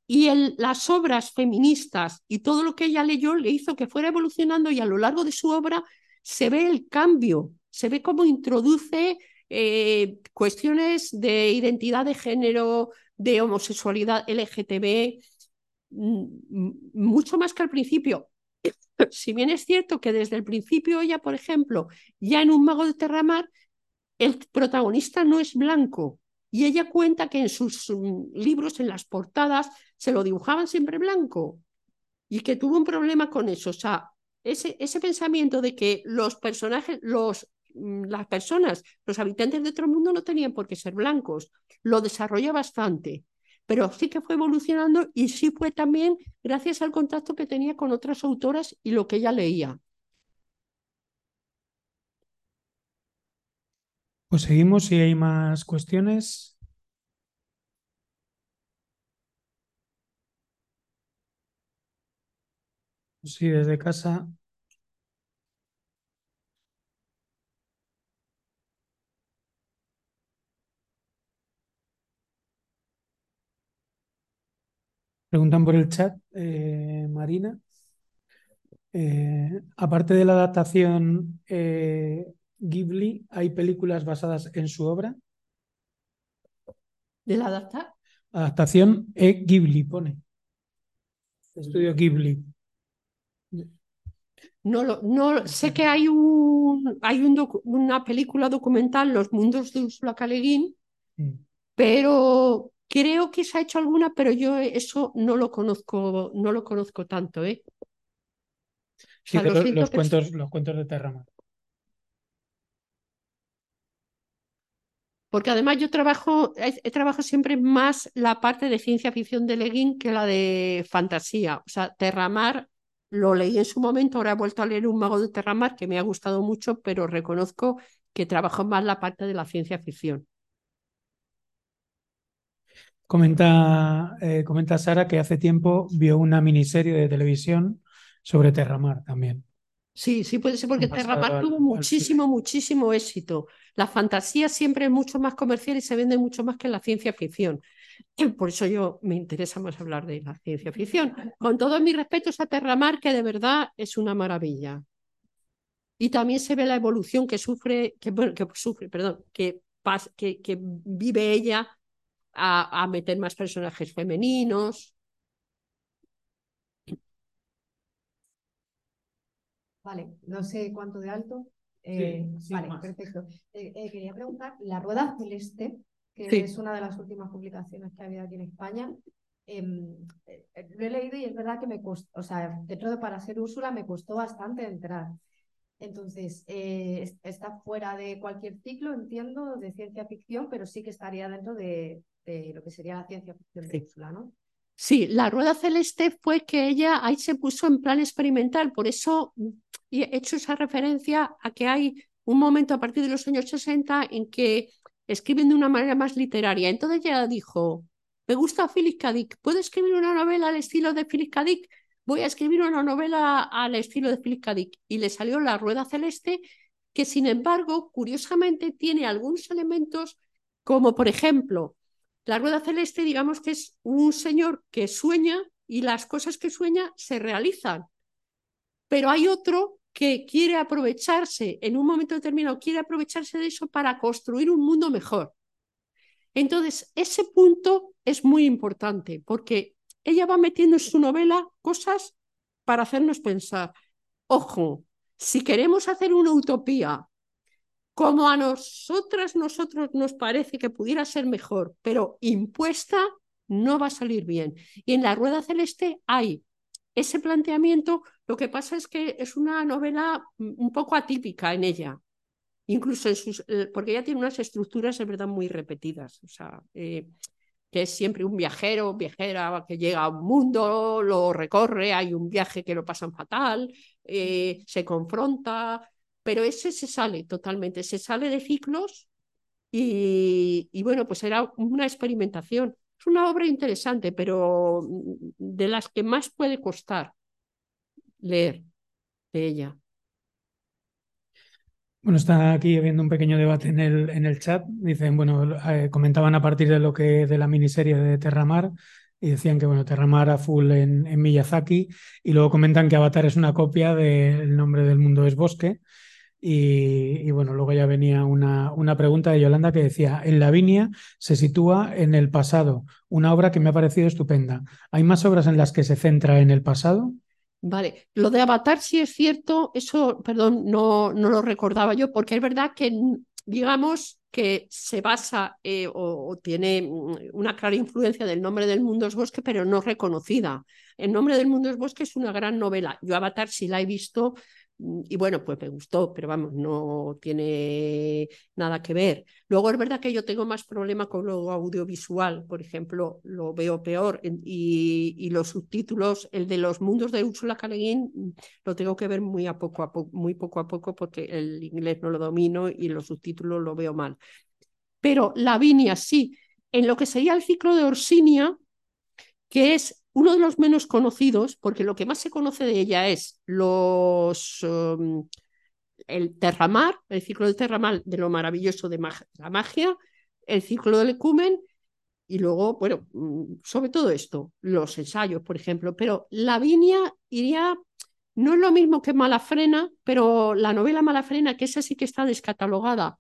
Speaker 3: y las obras feministas y todo lo que ella leyó le hizo que fuera evolucionando y a lo largo de su obra se ve el cambio, se ve cómo introduce eh, cuestiones de identidad de género, de homosexualidad LGTB, mucho más que al principio. Si bien es cierto que desde el principio ella, por ejemplo, ya en Un mago de Terramar, el protagonista no es blanco. Y ella cuenta que en sus um, libros, en las portadas, se lo dibujaban siempre blanco. Y que tuvo un problema con eso. O sea, ese, ese pensamiento de que los personajes, los, las personas, los habitantes de otro mundo no tenían por qué ser blancos, lo desarrolla bastante. Pero sí que fue evolucionando y sí fue también gracias al contacto que tenía con otras autoras y lo que ella leía.
Speaker 2: Pues seguimos si hay más cuestiones. Sí, desde casa. Preguntan por el chat, eh, Marina. Eh, aparte de la adaptación eh, Ghibli, ¿hay películas basadas en su obra?
Speaker 3: ¿De la adaptar?
Speaker 2: Adaptación E. Ghibli, pone. Estudio Ghibli.
Speaker 3: No, lo, no sé que hay un hay un docu- una película documental, Los mundos de Úrsula K. Le Guin,
Speaker 2: Mm.
Speaker 3: pero creo que se ha hecho alguna, pero yo eso no lo conozco, no lo conozco tanto, ¿eh? O
Speaker 2: Sí,
Speaker 3: sea,
Speaker 2: los, cuentos, los cuentos de Terramar.
Speaker 3: Porque además yo trabajo, trabajado siempre más la parte de ciencia ficción de Le Guin que la de fantasía. O sea, Terramar lo leí en su momento, ahora he vuelto a leer Un mago de Terramar que me ha gustado mucho, pero reconozco que trabajo más la parte de la ciencia ficción.
Speaker 2: Comenta, eh, comenta Sara que hace tiempo vio una miniserie de televisión sobre Terramar también.
Speaker 3: Sí, sí puede ser porque Terramar
Speaker 2: al-
Speaker 3: tuvo
Speaker 2: al
Speaker 3: muchísimo, muchísimo éxito. La fantasía siempre es mucho más comercial y se vende mucho más que la ciencia ficción. Por eso yo me interesa más hablar de la ciencia ficción. Con todos mis respetos a Terramar, que de verdad es una maravilla. Y también se ve la evolución que sufre, que, bueno, que sufre, perdón, que, que, que vive ella a, a meter más personajes femeninos.
Speaker 7: Vale, no sé cuánto de alto. Eh,
Speaker 2: sí,
Speaker 7: vale,
Speaker 2: más.
Speaker 7: perfecto. Eh, eh, quería preguntar, La Rueda Celeste, que
Speaker 3: Sí.
Speaker 7: es una de las últimas publicaciones que ha habido aquí en España, em, eh, eh, lo he leído y es verdad que me costó, o sea, dentro de para ser Úrsula me costó bastante entrar. Entonces, eh, es- está fuera de cualquier ciclo, entiendo, de ciencia ficción, pero sí que estaría dentro de, de lo que sería la ciencia ficción
Speaker 3: Sí.
Speaker 7: ¿no?
Speaker 3: Sí, la rueda celeste fue que ella ahí se puso en plan experimental, por eso mm, he hecho esa referencia a que hay un momento a partir de los años 60 en que escriben de una manera más literaria. Entonces ella dijo, me gusta Philip K. Dick, ¿puedo escribir una novela al estilo de Philip K. Dick? Voy a escribir una novela al estilo de Philip K. Dick. Y le salió La Rueda Celeste, que sin embargo, curiosamente, tiene algunos elementos como, por ejemplo, la rueda celeste, digamos que es un señor que sueña y las cosas que sueña se realizan. Pero hay otro que quiere aprovecharse, en un momento determinado, quiere aprovecharse de eso para construir un mundo mejor. Entonces, ese punto es muy importante porque ella va metiendo en su novela cosas para hacernos pensar. Ojo, si queremos hacer una utopía como a nosotras, nosotros nos parece que pudiera ser mejor, pero impuesta no va a salir bien. Y en la Rueda Celeste hay ese planteamiento, lo que pasa es que es una novela un poco atípica en ella, incluso en sus, eh, porque ella tiene unas estructuras, es verdad, muy repetidas, o sea, eh, que es siempre un viajero, viajera que llega a un mundo, lo recorre, hay un viaje que lo pasan fatal, eh, se confronta, pero ese se sale totalmente, se sale de ciclos y, y, bueno, pues era una experimentación. Es una obra interesante, pero de las que más puede costar leer de ella.
Speaker 2: Bueno, está aquí habiendo un pequeño debate en el, en el chat. Dicen, bueno, eh, comentaban a partir de lo que de la miniserie de Terramar y decían que, bueno, Terramar a full en, Miyazaki y luego comentan que Avatar es una copia del nombre del mundo es bosque. Y, bueno, luego ya venía una, una, pregunta de Yolanda que decía, en Lavinia se sitúa en el pasado, una obra que me ha parecido estupenda. ¿Hay más obras en las que se centra en el pasado?
Speaker 3: Vale, lo de Avatar sí es cierto, eso, perdón, no, no lo recordaba yo, porque es verdad que, digamos, que se basa eh, o, o, tiene una clara influencia del nombre del mundo es bosque, pero no reconocida. El nombre del mundo es bosque es una gran novela. Yo Avatar sí la he visto y bueno, pues me gustó, pero vamos, no tiene nada que ver. Luego es verdad que yo tengo más problema con lo audiovisual, por ejemplo, lo veo peor y, los subtítulos, el de los mundos de Úrsula Guin, lo tengo que ver muy a poco a muy poco a poco porque el inglés no lo domino y los subtítulos lo veo mal. Pero Lavinia sí, en lo que sería el ciclo de Orsinia, que es uno de los menos conocidos, porque lo que más se conoce de ella es los um, el Terramar, el ciclo del Terramar de lo maravilloso de la magia, el ciclo del Ecumen y luego, bueno, mm, sobre todo esto, los ensayos, por ejemplo, pero Lavinia iría, no es lo mismo que Malafrena, pero la novela Malafrena, que esa sí que está descatalogada.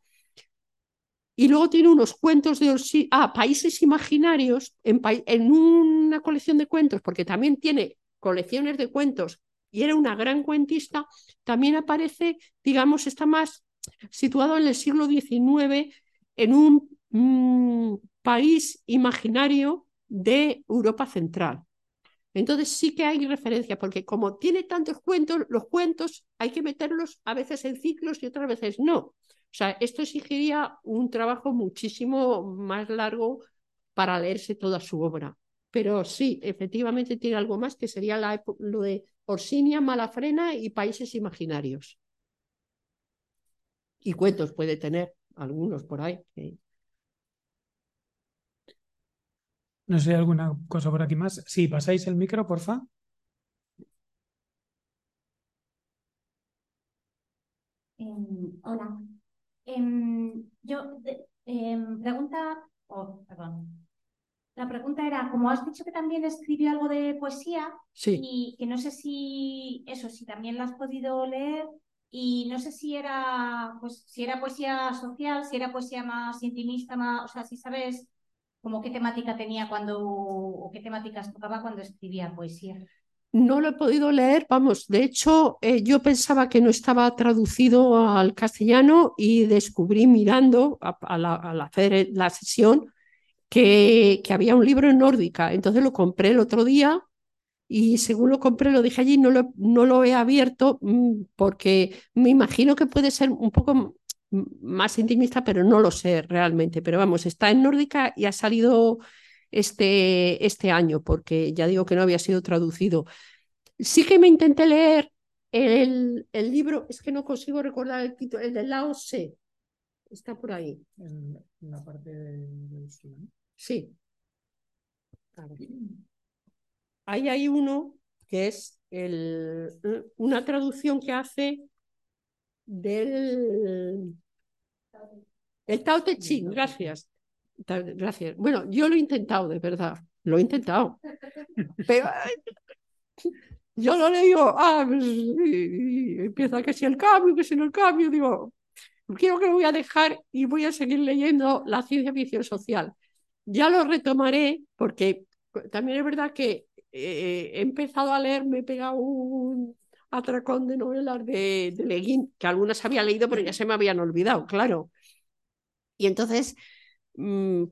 Speaker 3: Y luego tiene unos cuentos de ah, Países Imaginarios, en, en una colección de cuentos, porque también tiene colecciones de cuentos y era una gran cuentista, también aparece, digamos, está más situado en el siglo XIX en un mm, país imaginario de Europa Central. Entonces sí que hay referencia, porque como tiene tantos cuentos, los cuentos hay que meterlos a veces en ciclos y otras veces no. O sea, esto exigiría un trabajo muchísimo más largo para leerse toda su obra. Pero sí, efectivamente tiene algo más que sería la, lo de Orsinia, Malafrena y Países Imaginarios. Y cuentos puede tener, algunos por ahí.
Speaker 2: No sé, alguna cosa por aquí más. Sí, pasáis el micro, porfa.
Speaker 8: Em, hola. Em, yo, em, pregunta, oh, perdón. La pregunta era, como has dicho que también escribió algo de poesía, y que no sé si eso, si también la has podido leer, y no sé si era, pues, si era poesía social, si era poesía más intimista, más, o sea, si sabes como qué temática tenía cuando, o qué temáticas tocaba cuando escribía poesía.
Speaker 3: No lo he podido leer, vamos, de hecho eh, yo pensaba que no estaba traducido al castellano y descubrí mirando al hacer la sesión que, que había un libro en nórdica, entonces lo compré el otro día y según lo compré lo dije allí, no lo, no lo he abierto mm, porque me imagino que puede ser un poco más intimista, pero no lo sé realmente. Pero vamos, está en nórdica y ha salido este, este año, porque ya digo que no había sido traducido. Sí que me intenté leer el, el libro, es que no consigo recordar el título, el de Lao Se. Está por ahí.
Speaker 2: En, la parte de,
Speaker 3: Sí. Ahí hay uno que es el, una traducción que hace del el Tao Te Ching, gracias. Gracias. Bueno, yo lo he intentado, de verdad. Lo he intentado. Pero yo lo leo, ah, pues, empieza que si el cambio, que si no el cambio, digo, quiero que lo voy a dejar y voy a seguir leyendo la ciencia ficción social. Ya lo retomaré porque también es verdad que eh, he empezado a leer, me he pegado un atracón de novelas de, de Leguín, que algunas había leído pero ya se me habían olvidado, claro. Y entonces mm,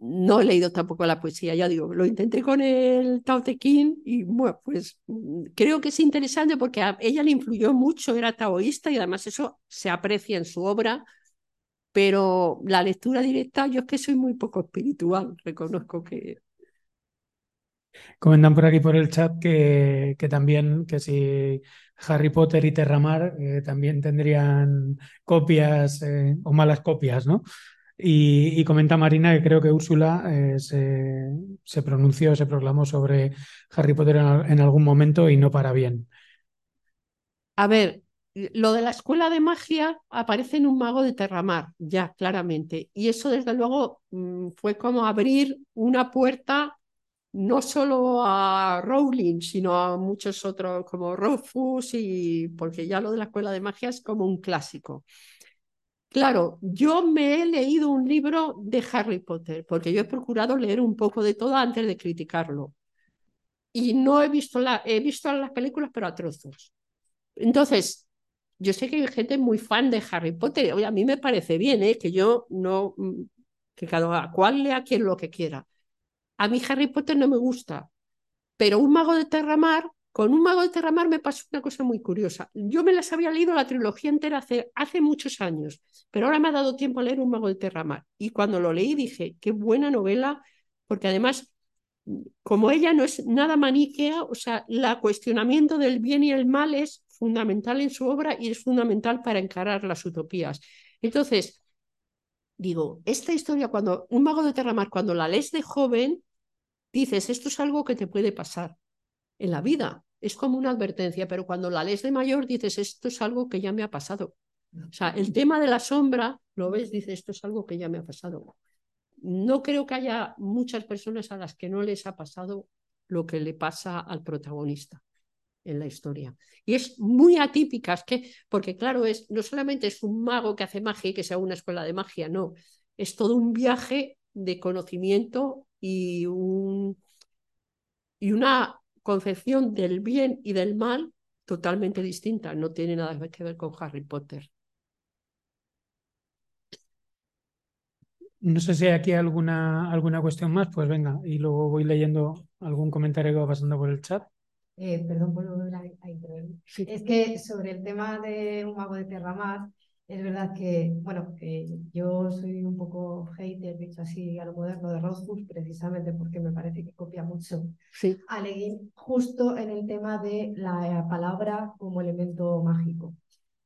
Speaker 3: no he leído tampoco la poesía, ya digo, lo intenté con el Tao Te Ching y bueno, pues mm, creo que es interesante porque a ella le influyó mucho, era taoísta y además eso se aprecia en su obra, pero la lectura directa, yo es que soy muy poco espiritual, reconozco que
Speaker 2: Comentan por aquí por el chat que, que también, que si Harry Potter y Terramar eh, también tendrían copias eh, o malas copias, ¿no? Y, comenta Marina que creo que Úrsula eh, se, pronunció, se proclamó sobre Harry Potter en, algún momento y no para bien.
Speaker 3: A ver, lo de la escuela de magia aparece en un mago de Terramar, ya, claramente. Y eso, desde luego, mm, fue como abrir una puerta no solo a Rowling, sino a muchos otros como Rufus y porque ya lo de la escuela de magia es como un clásico. Claro, yo me he leído un libro de Harry Potter porque yo he procurado leer un poco de todo antes de criticarlo. Y no he visto la, he visto las películas, pero a trozos. Entonces, yo sé que hay gente muy fan de Harry Potter. Oye, a mí me parece bien, ¿eh? que yo no, mm, que cada cual lea quien lo que quiera. A mí Harry Potter no me gusta, pero un mago de Terramar, con un mago de Terramar me pasó una cosa muy curiosa. Yo me las había leído la trilogía entera hace, muchos años, pero ahora me ha dado tiempo a leer un mago de Terramar. Y cuando lo leí dije, qué buena novela, porque además como ella no es nada maniquea, o sea, el cuestionamiento del bien y el mal es fundamental en su obra y es fundamental para encarar las utopías. Entonces, digo, esta historia, cuando un mago de Terramar, cuando la lees de joven, dices, esto es algo que te puede pasar en la vida, es como una advertencia, pero cuando la lees de mayor dices, esto es algo que ya me ha pasado. O sea, el tema de la sombra, lo ves, dices, esto es algo que ya me ha pasado. no creo que haya muchas personas a las que no les ha pasado lo que le pasa al protagonista en la historia. Y es muy atípica, que, porque claro, es, no solamente es un mago que hace magia y que sea una escuela de magia, no, es todo un viaje de conocimiento y, un, y una concepción del bien y del mal totalmente distinta, no tiene nada que ver con Harry Potter.
Speaker 2: No sé si hay aquí alguna, alguna cuestión más, pues venga, y luego voy leyendo algún comentario que va pasando por el chat.
Speaker 7: Eh, perdón por volver a, Es que sobre el tema de un mago de Terramar, es verdad que, bueno, yo soy un poco hater, dicho así, a lo moderno de Rothfuss, precisamente porque me parece que copia mucho a Leguín, justo en el tema de la palabra como elemento mágico.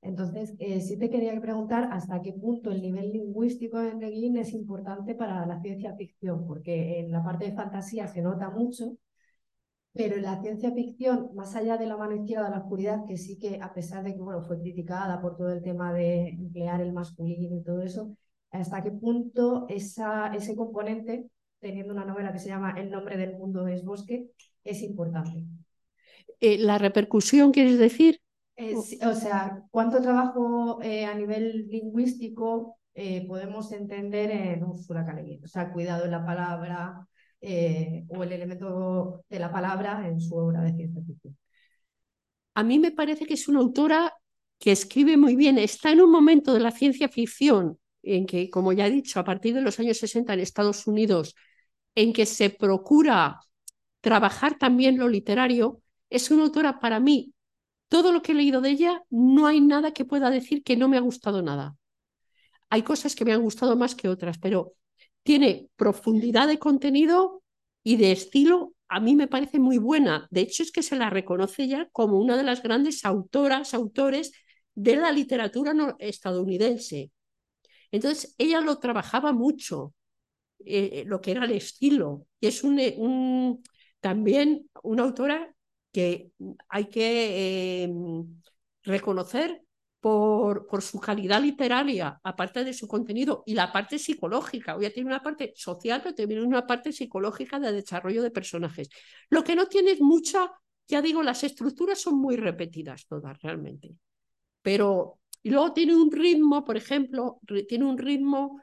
Speaker 7: Entonces, eh, sí te quería preguntar hasta qué punto el nivel lingüístico de Neguín es importante para la ciencia ficción, porque en la parte de fantasía se nota mucho, pero en la ciencia ficción, más allá de la mano izquierda de la oscuridad, que sí que a pesar de que bueno, fue criticada por todo el tema de emplear el masculino y todo eso, hasta qué punto esa, ese componente, teniendo una novela que se llama El nombre del mundo es bosque, es importante.
Speaker 3: Eh, ¿La repercusión quieres decir?
Speaker 7: Eh, o sea, ¿cuánto trabajo eh, a nivel lingüístico eh, podemos entender en Úrsula K. O sea, cuidado en la palabra o el elemento de la palabra en su obra de ciencia ficción.
Speaker 3: A mí me parece que es una autora que escribe muy bien. Está en un momento de la ciencia ficción en que, como ya he dicho, a partir de los años 60 en Estados Unidos, en que se procura trabajar también lo literario, es una autora para mí todo lo que he leído de ella, no hay nada que pueda decir que no me ha gustado nada. Hay cosas que me han gustado más que otras, pero tiene profundidad de contenido y de estilo. A mí me parece muy buena. De hecho, es que se la reconoce ya como una de las grandes autoras, autores de la literatura estadounidense. Entonces, ella lo trabajaba mucho, eh, lo que era el estilo. Y es un, también una autora que hay que reconocer por, su calidad literaria, aparte de su contenido, y la parte psicológica. Hoy tiene una parte social, pero también una parte psicológica de desarrollo de personajes. Lo que no tiene es mucha, ya digo, las estructuras son muy repetidas todas realmente. Pero, y luego tiene un ritmo, por ejemplo, tiene un ritmo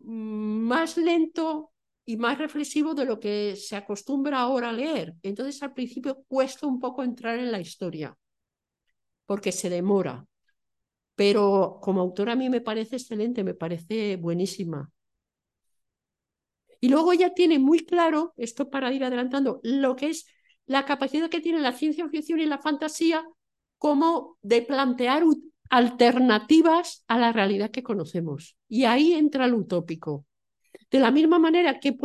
Speaker 3: mm, más lento y más reflexivo de lo que se acostumbra ahora a leer. Entonces al principio cuesta un poco entrar en la historia, porque se demora. Pero como autora a mí me parece excelente, me parece buenísima. Y luego ella tiene muy claro, esto para ir adelantando, lo que es la capacidad que tiene la ciencia ficción y la fantasía como de plantear alternativas a la realidad que conocemos. Y ahí entra el utópico. De la misma manera que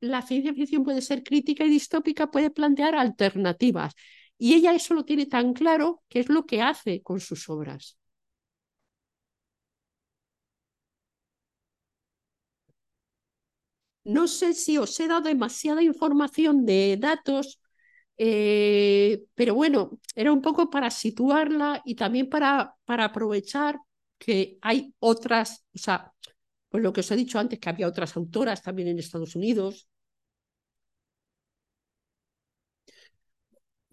Speaker 3: la ciencia ficción puede ser crítica y distópica, puede plantear alternativas. Y ella eso lo tiene tan claro que es lo que hace con sus obras. No sé si os he dado demasiada información de datos, eh, pero bueno, era un poco para situarla y también para, para aprovechar que hay otras, o sea, pues lo que os he dicho antes, que había otras autoras también en Estados Unidos.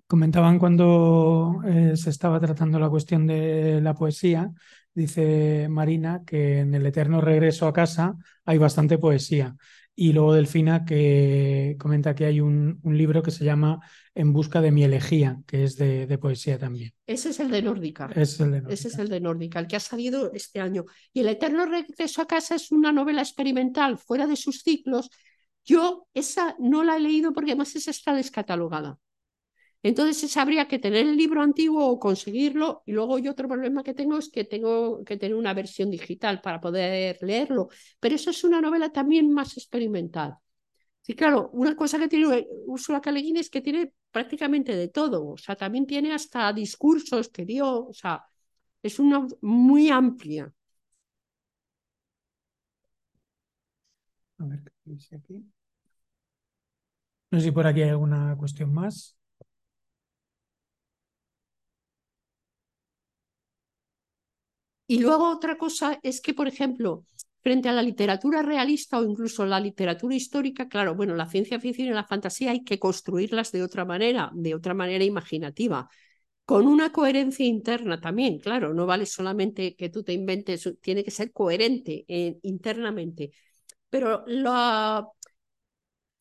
Speaker 2: Comentaban cuando eh, se estaba tratando la cuestión de la poesía, dice Marina que en el eterno regreso a casa hay bastante poesía. Y luego Delfina que comenta que hay un, libro que se llama En busca de mi elegía, que es de, poesía también.
Speaker 3: Ese es el de Nórdica.
Speaker 2: Es el de
Speaker 3: Ese es el de Nórdica, el que ha salido este año. Y El eterno regreso a casa es una novela experimental fuera de sus ciclos. Yo esa no la he leído porque además esa está descatalogada. Entonces habría que tener el libro antiguo o conseguirlo. Y luego yo otro problema que tengo es que tengo que tener una versión digital para poder leerlo. Pero eso es una novela también más experimental. Sí, claro, una cosa que tiene Úrsula K. es que tiene prácticamente de todo. O sea, también tiene hasta discursos que dio. O sea, es una muy amplia.
Speaker 2: A ver qué dice aquí. No sé si por aquí hay alguna cuestión más.
Speaker 3: Y luego otra cosa es que, por ejemplo, frente a la literatura realista o incluso la literatura histórica, claro, bueno, la ciencia ficción y la fantasía hay que construirlas de otra manera, de otra manera imaginativa, con una coherencia interna también, claro, no vale solamente que tú te inventes, tiene que ser coherente eh, internamente. Pero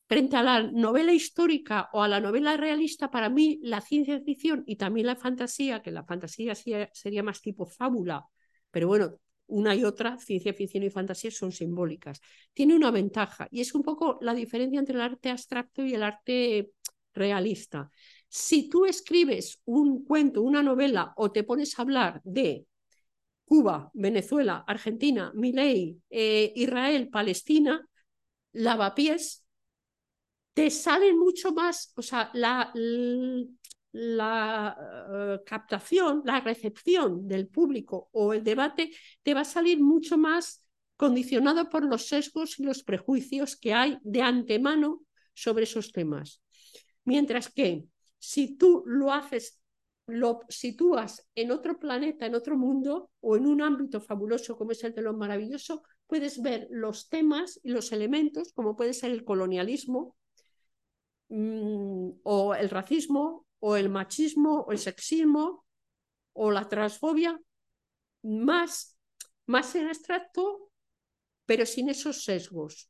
Speaker 3: frente a la novela histórica o a la novela realista, para mí la ciencia ficción y también la fantasía, que la fantasía sería más tipo fábula, pero bueno, una y otra, ciencia ficción y fantasía, son simbólicas. Tiene una ventaja y es un poco la diferencia entre el arte abstracto y el arte realista. Si tú escribes un cuento, una novela o te pones a hablar de Cuba, Venezuela, Argentina, Milei, eh, Israel, Palestina, lavapiés, te salen mucho más, o sea, la, la eh, captación, la recepción del público o el debate te va a salir mucho más condicionado por los sesgos y los prejuicios que hay de antemano sobre esos temas. Mientras que si tú lo haces, lo sitúas en otro planeta, en otro mundo o en un ámbito fabuloso como es el de lo maravilloso, puedes ver los temas y los elementos, como puede ser el colonialismo mm, o el racismo o el machismo o el sexismo o la transfobia más, más en abstracto, pero sin esos sesgos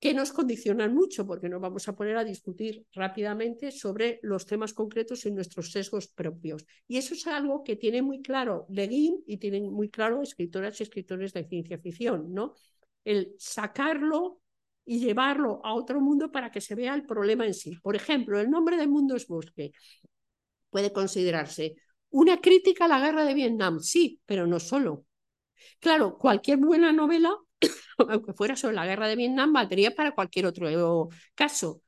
Speaker 3: que nos condicionan mucho, porque nos vamos a poner a discutir rápidamente sobre los temas concretos y nuestros sesgos propios. Y eso es algo que tiene muy claro Leguín y tienen muy claro escritoras y escritores de ciencia ficción, ¿no? El sacarlo y llevarlo a otro mundo para que se vea el problema en sí. Por ejemplo, el nombre del mundo es bosque. Puede considerarse una crítica a la guerra de Vietnam, sí, pero no solo. Claro, cualquier buena novela, aunque fuera sobre la guerra de Vietnam, valdría para cualquier otro caso.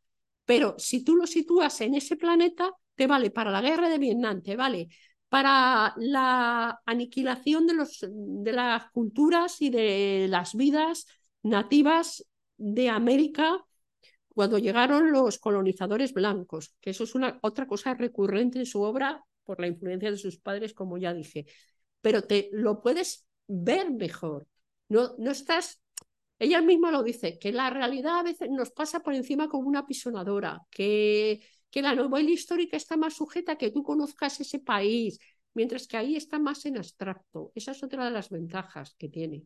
Speaker 3: Pero si tú lo sitúas en ese planeta, te vale para la guerra de Vietnam, te vale para la aniquilación de, los, de las culturas y de las vidas nativas de América cuando llegaron los colonizadores blancos, que eso es una otra cosa recurrente en su obra por la influencia de sus padres, como ya dije. Pero te lo puedes ver mejor. No, no estás. Ella misma lo dice, que la realidad a veces nos pasa por encima como una pisonadora, que, que la novela histórica está más sujeta a que tú conozcas ese país, mientras que ahí está más en abstracto. Esa es otra de las ventajas que tiene.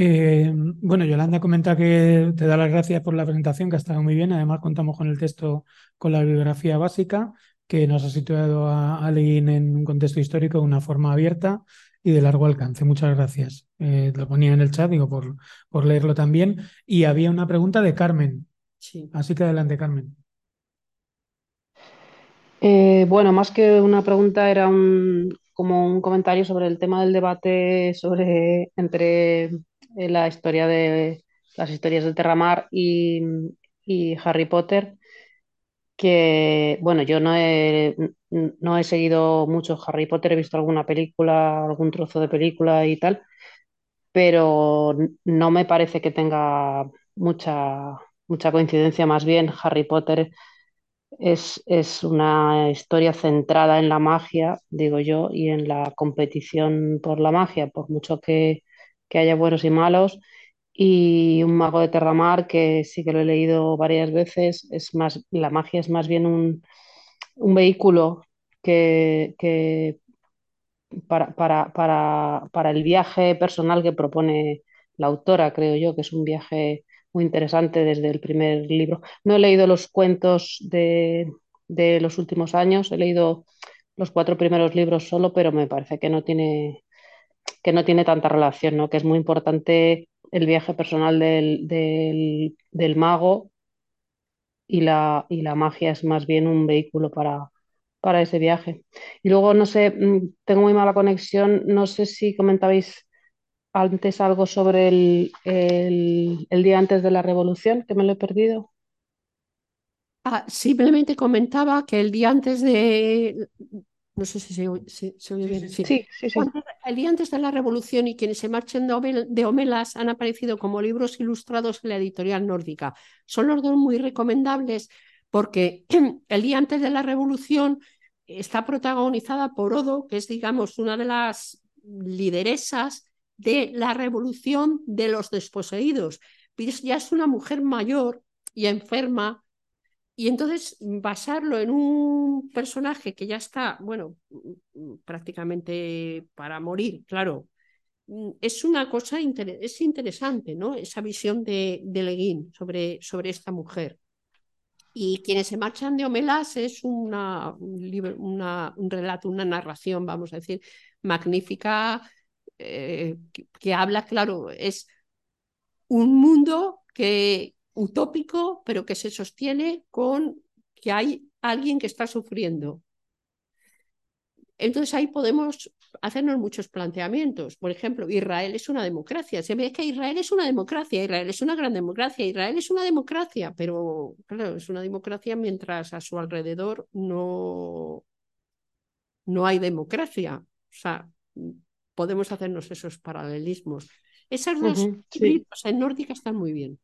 Speaker 2: Eh, bueno, Yolanda comenta que te da las gracias por la presentación, que ha estado muy bien. Además, contamos con el texto, con la bibliografía básica, que nos ha situado a alguien en un contexto histórico de una forma abierta y de largo alcance. Muchas gracias. Eh, lo ponía en el chat, digo, por, por leerlo también. Y había una pregunta de Carmen.
Speaker 3: Sí.
Speaker 2: Así que adelante, Carmen.
Speaker 9: Eh, bueno, más que una pregunta, era un, como un comentario sobre el tema del debate sobre entre eh, la historia de las historias del Terramar y, y Harry Potter, que bueno, yo no he, no he seguido mucho Harry Potter, he visto alguna película, algún trozo de película y tal, pero no me parece que tenga mucha, mucha coincidencia, más bien Harry Potter es, es una historia centrada en la magia, digo yo, y en la competición por la magia, por mucho que que haya buenos y malos. Y un mago de Terramar, que sí que lo he leído varias veces, es más, la magia es más bien un, un vehículo que, que para, para, para, para, el viaje personal que propone la autora, creo yo, que es un viaje muy interesante desde el primer libro. No he leído los cuentos de, de los últimos años, he leído los cuatro primeros libros solo, pero me parece que no tiene que no tiene tanta relación, ¿no? que es muy importante el viaje personal del, del, del mago y la, y la, magia es más bien un vehículo para, para ese viaje. Y luego, no sé, mm, tengo muy mala conexión, no sé si comentabais antes algo sobre el, el, el día antes de la revolución, que me lo he perdido.
Speaker 3: Ah, simplemente comentaba que el día antes de, no sé si se, oye bien.
Speaker 9: Sí, sí, sí.
Speaker 3: El día antes de la revolución y quienes se marchen de, Homelas han aparecido como libros ilustrados en la editorial nórdica. Son los dos muy recomendables porque el día antes de la revolución está protagonizada por Odo, que es, digamos, una de las lideresas de la revolución de los desposeídos. Ya es una mujer mayor y enferma, y entonces basarlo en un personaje que ya está, bueno, prácticamente para morir, claro, es una cosa es interesante, ¿no? Esa visión de, de Leguín sobre, sobre esta mujer. Y quienes se marchan de Omelas es una, una, un relato, una narración, vamos a decir, magnífica, eh, que, habla, claro, es un mundo que utópico, pero que se sostiene con que hay alguien que está sufriendo. Entonces ahí podemos hacernos muchos planteamientos. Por ejemplo, Israel es una democracia. Se ve que Israel es una democracia, Israel es una gran democracia, Israel es una democracia, pero claro, es una democracia mientras a su alrededor no, no hay democracia. O sea, podemos hacernos esos paralelismos. Esas dos en nórdica están muy bien.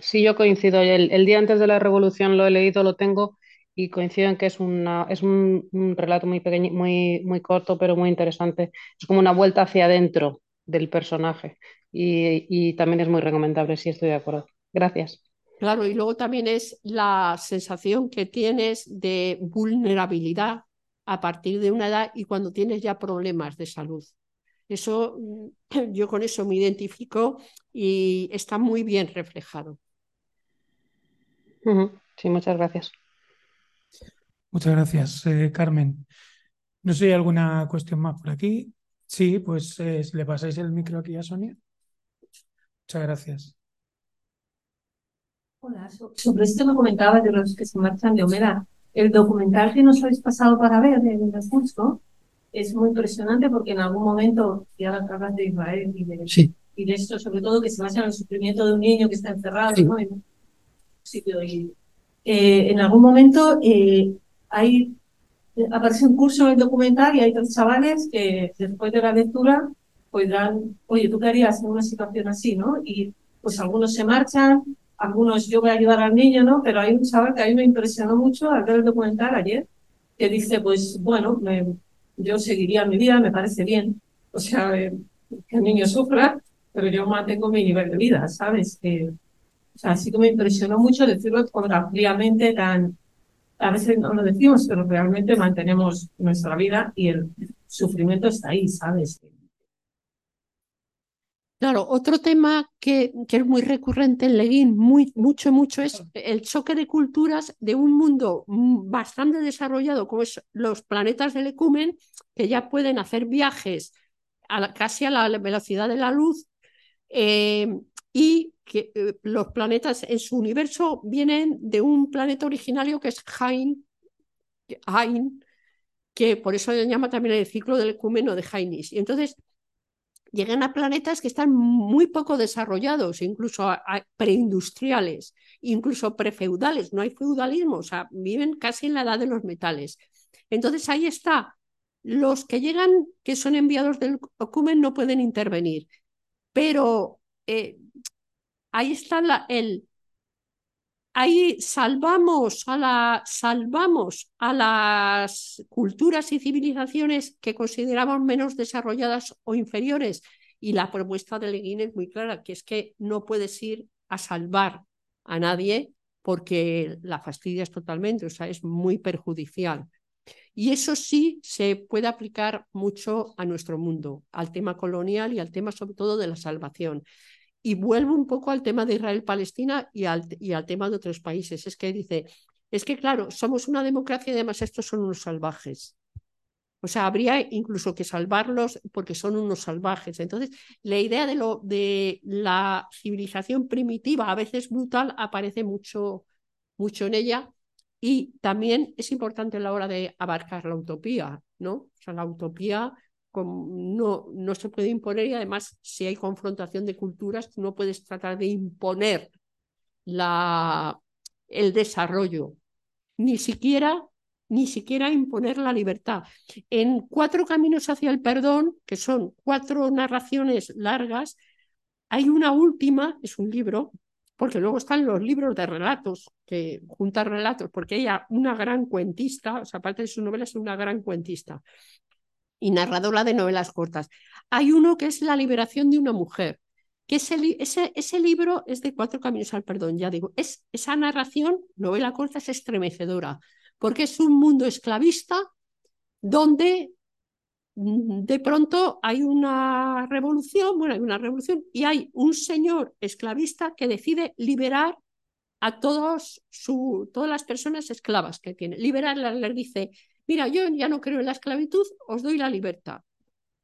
Speaker 9: Sí, yo coincido. El, el, día antes de la revolución lo he leído, lo tengo y coincido en que es, una, es un, relato muy pequeño, muy, muy corto, pero muy interesante. Es como una vuelta hacia adentro del personaje y, y también es muy recomendable, sí estoy de acuerdo. Gracias.
Speaker 3: Claro, y luego también es la sensación que tienes de vulnerabilidad a partir de una edad y cuando tienes ya problemas de salud. Eso, yo con eso me identifico y está muy bien reflejado.
Speaker 9: Sí, muchas gracias.
Speaker 2: Muchas gracias, eh, Carmen. No sé si hay alguna cuestión más por aquí. Sí, pues eh, le pasáis el micro aquí a Sonia. Muchas gracias.
Speaker 5: Hola, sobre esto que comentaba de los que se marchan de Homera. El documental que nos habéis pasado para ver en el curso es muy impresionante porque en algún momento, ya las hablas de Israel y de, y de esto, sobre todo que se basa en el sufrimiento de un niño que está encerrado ¿no? en un sitio. Y, eh, en algún momento eh, hay, aparece un curso en el documental y hay tres chavales que después de la lectura pues dan, oye, ¿tú qué harías en una situación así, no? Y pues algunos se marchan, algunos yo voy a ayudar al niño, ¿no? Pero hay un chaval que a mí me impresionó mucho al ver el documental ayer, que dice, pues bueno, yo seguiría mi vida, me parece bien. O sea, eh, que el niño sufra, pero yo mantengo mi nivel de vida, ¿sabes? Que, o sea, así que me impresionó mucho decirlo con ampliamente tan, a veces no lo decimos, pero realmente mantenemos nuestra vida y el sufrimiento está ahí, ¿sabes?
Speaker 3: Claro, otro tema que, que, es muy recurrente en Leguín, muy, mucho, mucho, es el choque de culturas de un mundo bastante desarrollado, como es los planetas del Ecumen, que ya pueden hacer viajes a casi a la velocidad de la luz, eh, y que eh, los planetas en su universo vienen de un planeta originario que es Jain, que por eso se llama también el ciclo del ecumeno de Jainis. Y entonces llegan a planetas que están muy poco desarrollados, incluso preindustriales, incluso prefeudales, no hay feudalismo, o sea, viven casi en la edad de los metales. Entonces ahí está, los que llegan, que son enviados del Ocumen, no pueden intervenir, pero eh, ahí está el, ahí salvamos a, la, salvamos a las culturas y civilizaciones que consideramos menos desarrolladas o inferiores. Y la propuesta de Leguín es muy clara, que es que no puedes ir a salvar a nadie porque la fastidias totalmente, o sea, es muy perjudicial. Y eso sí se puede aplicar mucho a nuestro mundo, al tema colonial y al tema sobre todo de la salvación. Y vuelvo un poco al tema de Israel-Palestina y al, y al tema de otros países. Es que dice, es que claro, somos una democracia y además estos son unos salvajes. O sea, habría incluso que salvarlos porque son unos salvajes. Entonces, la idea de, lo, de la civilización primitiva, a veces brutal, aparece mucho, mucho en ella. Y también es importante a la hora de abarcar la utopía, ¿no? O sea, la utopía no, no se puede imponer y además si hay confrontación de culturas, no puedes tratar de imponer la, el desarrollo, ni siquiera, ni siquiera imponer la libertad. En Cuatro Caminos hacia el Perdón, que son cuatro narraciones largas, hay una última, es un libro, porque luego están los libros de relatos, que juntan relatos, porque ella, una gran cuentista, o sea, aparte de sus novelas, es una gran cuentista. Y narradora de novelas cortas. Hay uno que es La liberación de una mujer, que ese, ese, ese libro es de Cuatro Caminos al Perdón, ya digo, es, esa narración, novela corta, es estremecedora, porque es un mundo esclavista donde mm, de pronto hay una revolución, bueno, hay una revolución y hay un señor esclavista que decide liberar a todos su, todas las personas esclavas que tiene. Liberarlas les dice, mira, yo ya no creo en la esclavitud, os doy la libertad.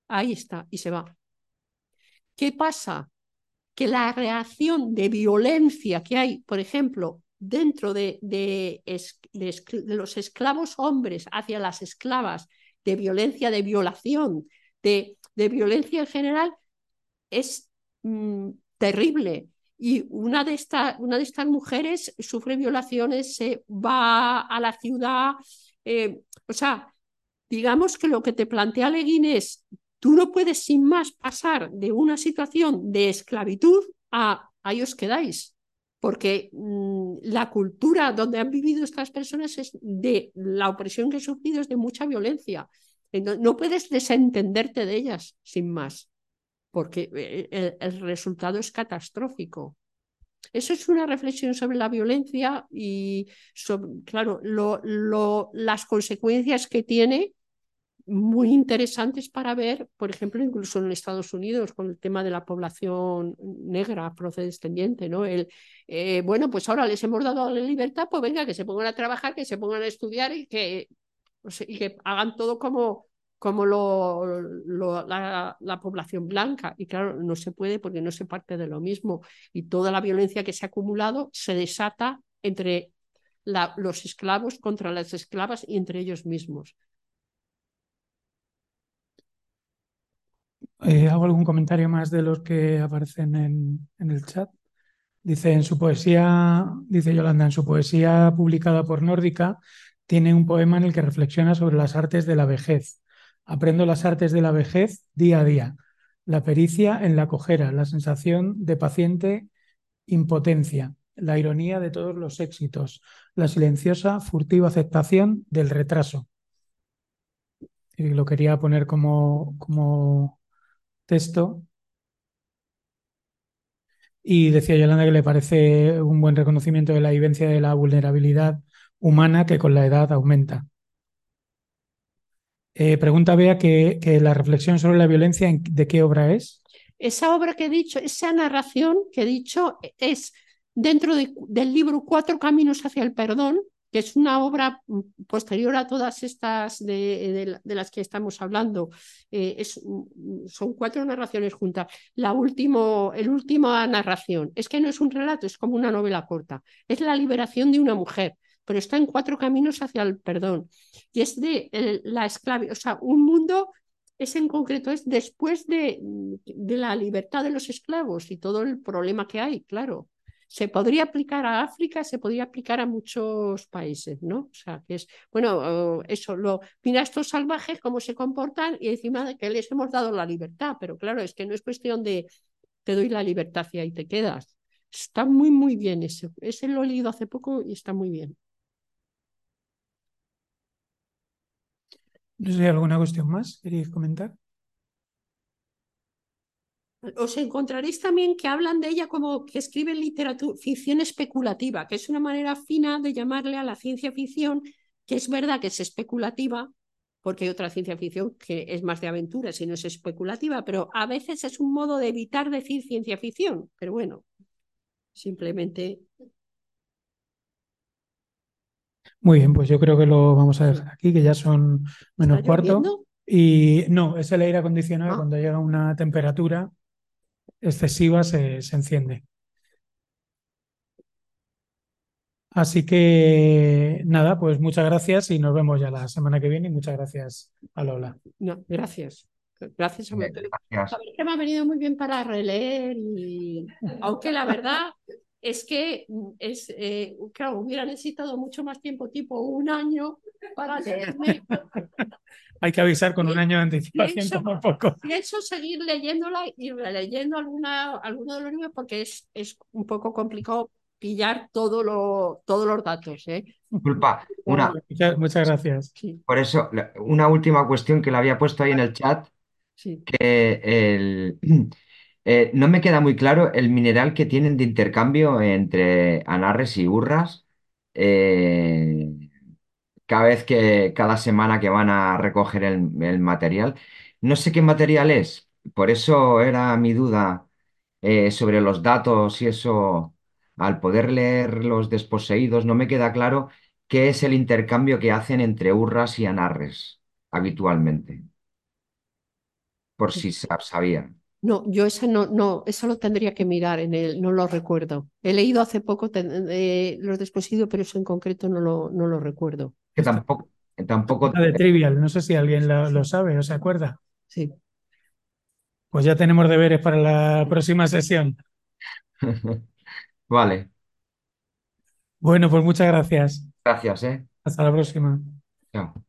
Speaker 3: Ahí está, y se va. ¿Qué pasa? Que la reacción de violencia que hay, por ejemplo, dentro de, los esclavos hombres hacia las esclavas, de violencia, de violación, de, violencia en general, es mm, terrible. Y una de estas mujeres sufre violaciones, se va a la ciudad, eh, o sea, digamos que lo que te plantea Leguín es, tú no puedes sin más pasar de una situación de esclavitud a ahí os quedáis, porque mm, la cultura donde han vivido estas personas es de la opresión que han sufrido es de mucha violencia. No, puedes desentenderte de ellas sin más, porque eh, el resultado es catastrófico. Eso es una reflexión sobre la violencia y, sobre, claro, las consecuencias que tiene muy interesantes para ver, por ejemplo, incluso en Estados Unidos, con el tema de la población negra procedescendiente, ¿no? El, eh, bueno, pues ahora les hemos dado la libertad, pues venga, que se pongan a trabajar, que se pongan a estudiar y que hagan todo como, como la, la, población blanca. Y claro, no se puede porque no se parte de lo mismo. Y toda la violencia que se ha acumulado se desata entre los esclavos contra las esclavas y entre ellos mismos.
Speaker 2: Eh, ¿Hago algún comentario más de los que aparecen en, en el chat? Dice en su poesía, dice Yolanda, en su poesía publicada por Nórdica, tiene un poema en el que reflexiona sobre las artes de la vejez Aprendo las artes de la vejez día a día, la pericia en la cojera, la sensación de paciente impotencia, la ironía de todos los éxitos, la silenciosa, furtiva aceptación del retraso. Y lo quería poner como, como texto. Y decía Yolanda que le parece un buen reconocimiento de la vivencia de la vulnerabilidad humana que con la edad aumenta. Eh, pregunta Bea que, la reflexión sobre la violencia, ¿de qué obra es?
Speaker 3: Esa obra que he dicho, esa narración que he dicho es dentro del libro Cuatro Caminos hacia el Perdón, que es una obra mm, posterior a todas estas de, las que estamos hablando. Eh, es, mm, son cuatro narraciones juntas. La último, el última narración es que no es un relato, es como una novela corta. Es la liberación de una mujer pero está en cuatro caminos hacia el perdón. Y es de la esclavitud, o sea, un mundo, es en concreto, es después de, de la libertad de los esclavos y todo el problema que hay, claro. Se podría aplicar a África, se podría aplicar a muchos países, ¿no? O sea, que es, bueno, eso, lo, mira estos salvajes cómo se comportan y encima de que les hemos dado la libertad, pero claro, es que no es cuestión de te doy la libertad y ahí te quedas. Está muy, muy bien ese. Ese lo he leído hace poco y está muy bien.
Speaker 2: No sé, ¿alguna cuestión más queréis comentar?
Speaker 3: Os encontraréis también que hablan de ella como que escriben literatura, ficción especulativa, que es una manera fina de llamarle a la ciencia ficción, que es verdad que es especulativa, porque hay otra ciencia ficción que es más de aventura, si no es especulativa, pero a veces es un modo de evitar decir ciencia ficción. Pero bueno, simplemente
Speaker 2: Muy bien, pues yo creo que lo vamos a dejar aquí, que ya son menos cuarto. Y no, es el aire acondicionado, ah. cuando llega una temperatura excesiva se, se enciende. Así que nada, pues muchas gracias y nos vemos ya la semana que viene y muchas gracias a Lola.
Speaker 3: No, gracias. Gracias a mí. que me ha venido muy bien para releer y aunque la verdad es que mm, es, eh, claro, hubiera necesitado mucho más tiempo, tipo un año, para leerme.
Speaker 2: Hay que avisar con un año de anticipación como poco.
Speaker 3: Pienso seguir leyéndola y leyendo alguna, alguno de los libros porque es, es un poco complicado pillar todo lo, todos los datos. ¿eh?
Speaker 4: Disculpa, una,
Speaker 2: Muchas, muchas gracias.
Speaker 3: Sí,
Speaker 4: por eso, una última cuestión que le había puesto ahí en el chat,
Speaker 3: sí.
Speaker 4: que el, eh, no me queda muy claro el mineral que tienen de intercambio entre anarres y urras. eh, cada vez que, cada semana que van a recoger el, el material. No sé qué material es, por eso era mi duda eh, sobre los datos y eso. Al poder leer los desposeídos, no me queda claro qué es el intercambio que hacen entre urras y anarres habitualmente, por si sa- sabían.
Speaker 3: No, yo ese no, no, eso lo tendría que mirar en el, no lo recuerdo. He leído hace poco ten- eh, los desposidos, pero eso en concreto no lo, no lo recuerdo.
Speaker 4: Que tampoco, tampoco
Speaker 2: La de Trivial, no sé si alguien lo, lo sabe o se acuerda.
Speaker 3: Sí.
Speaker 2: Pues ya tenemos deberes para la próxima sesión.
Speaker 4: Vale,
Speaker 2: Bueno, pues muchas gracias.
Speaker 4: gracias, ¿eh?
Speaker 2: Hasta la próxima.
Speaker 4: Chao.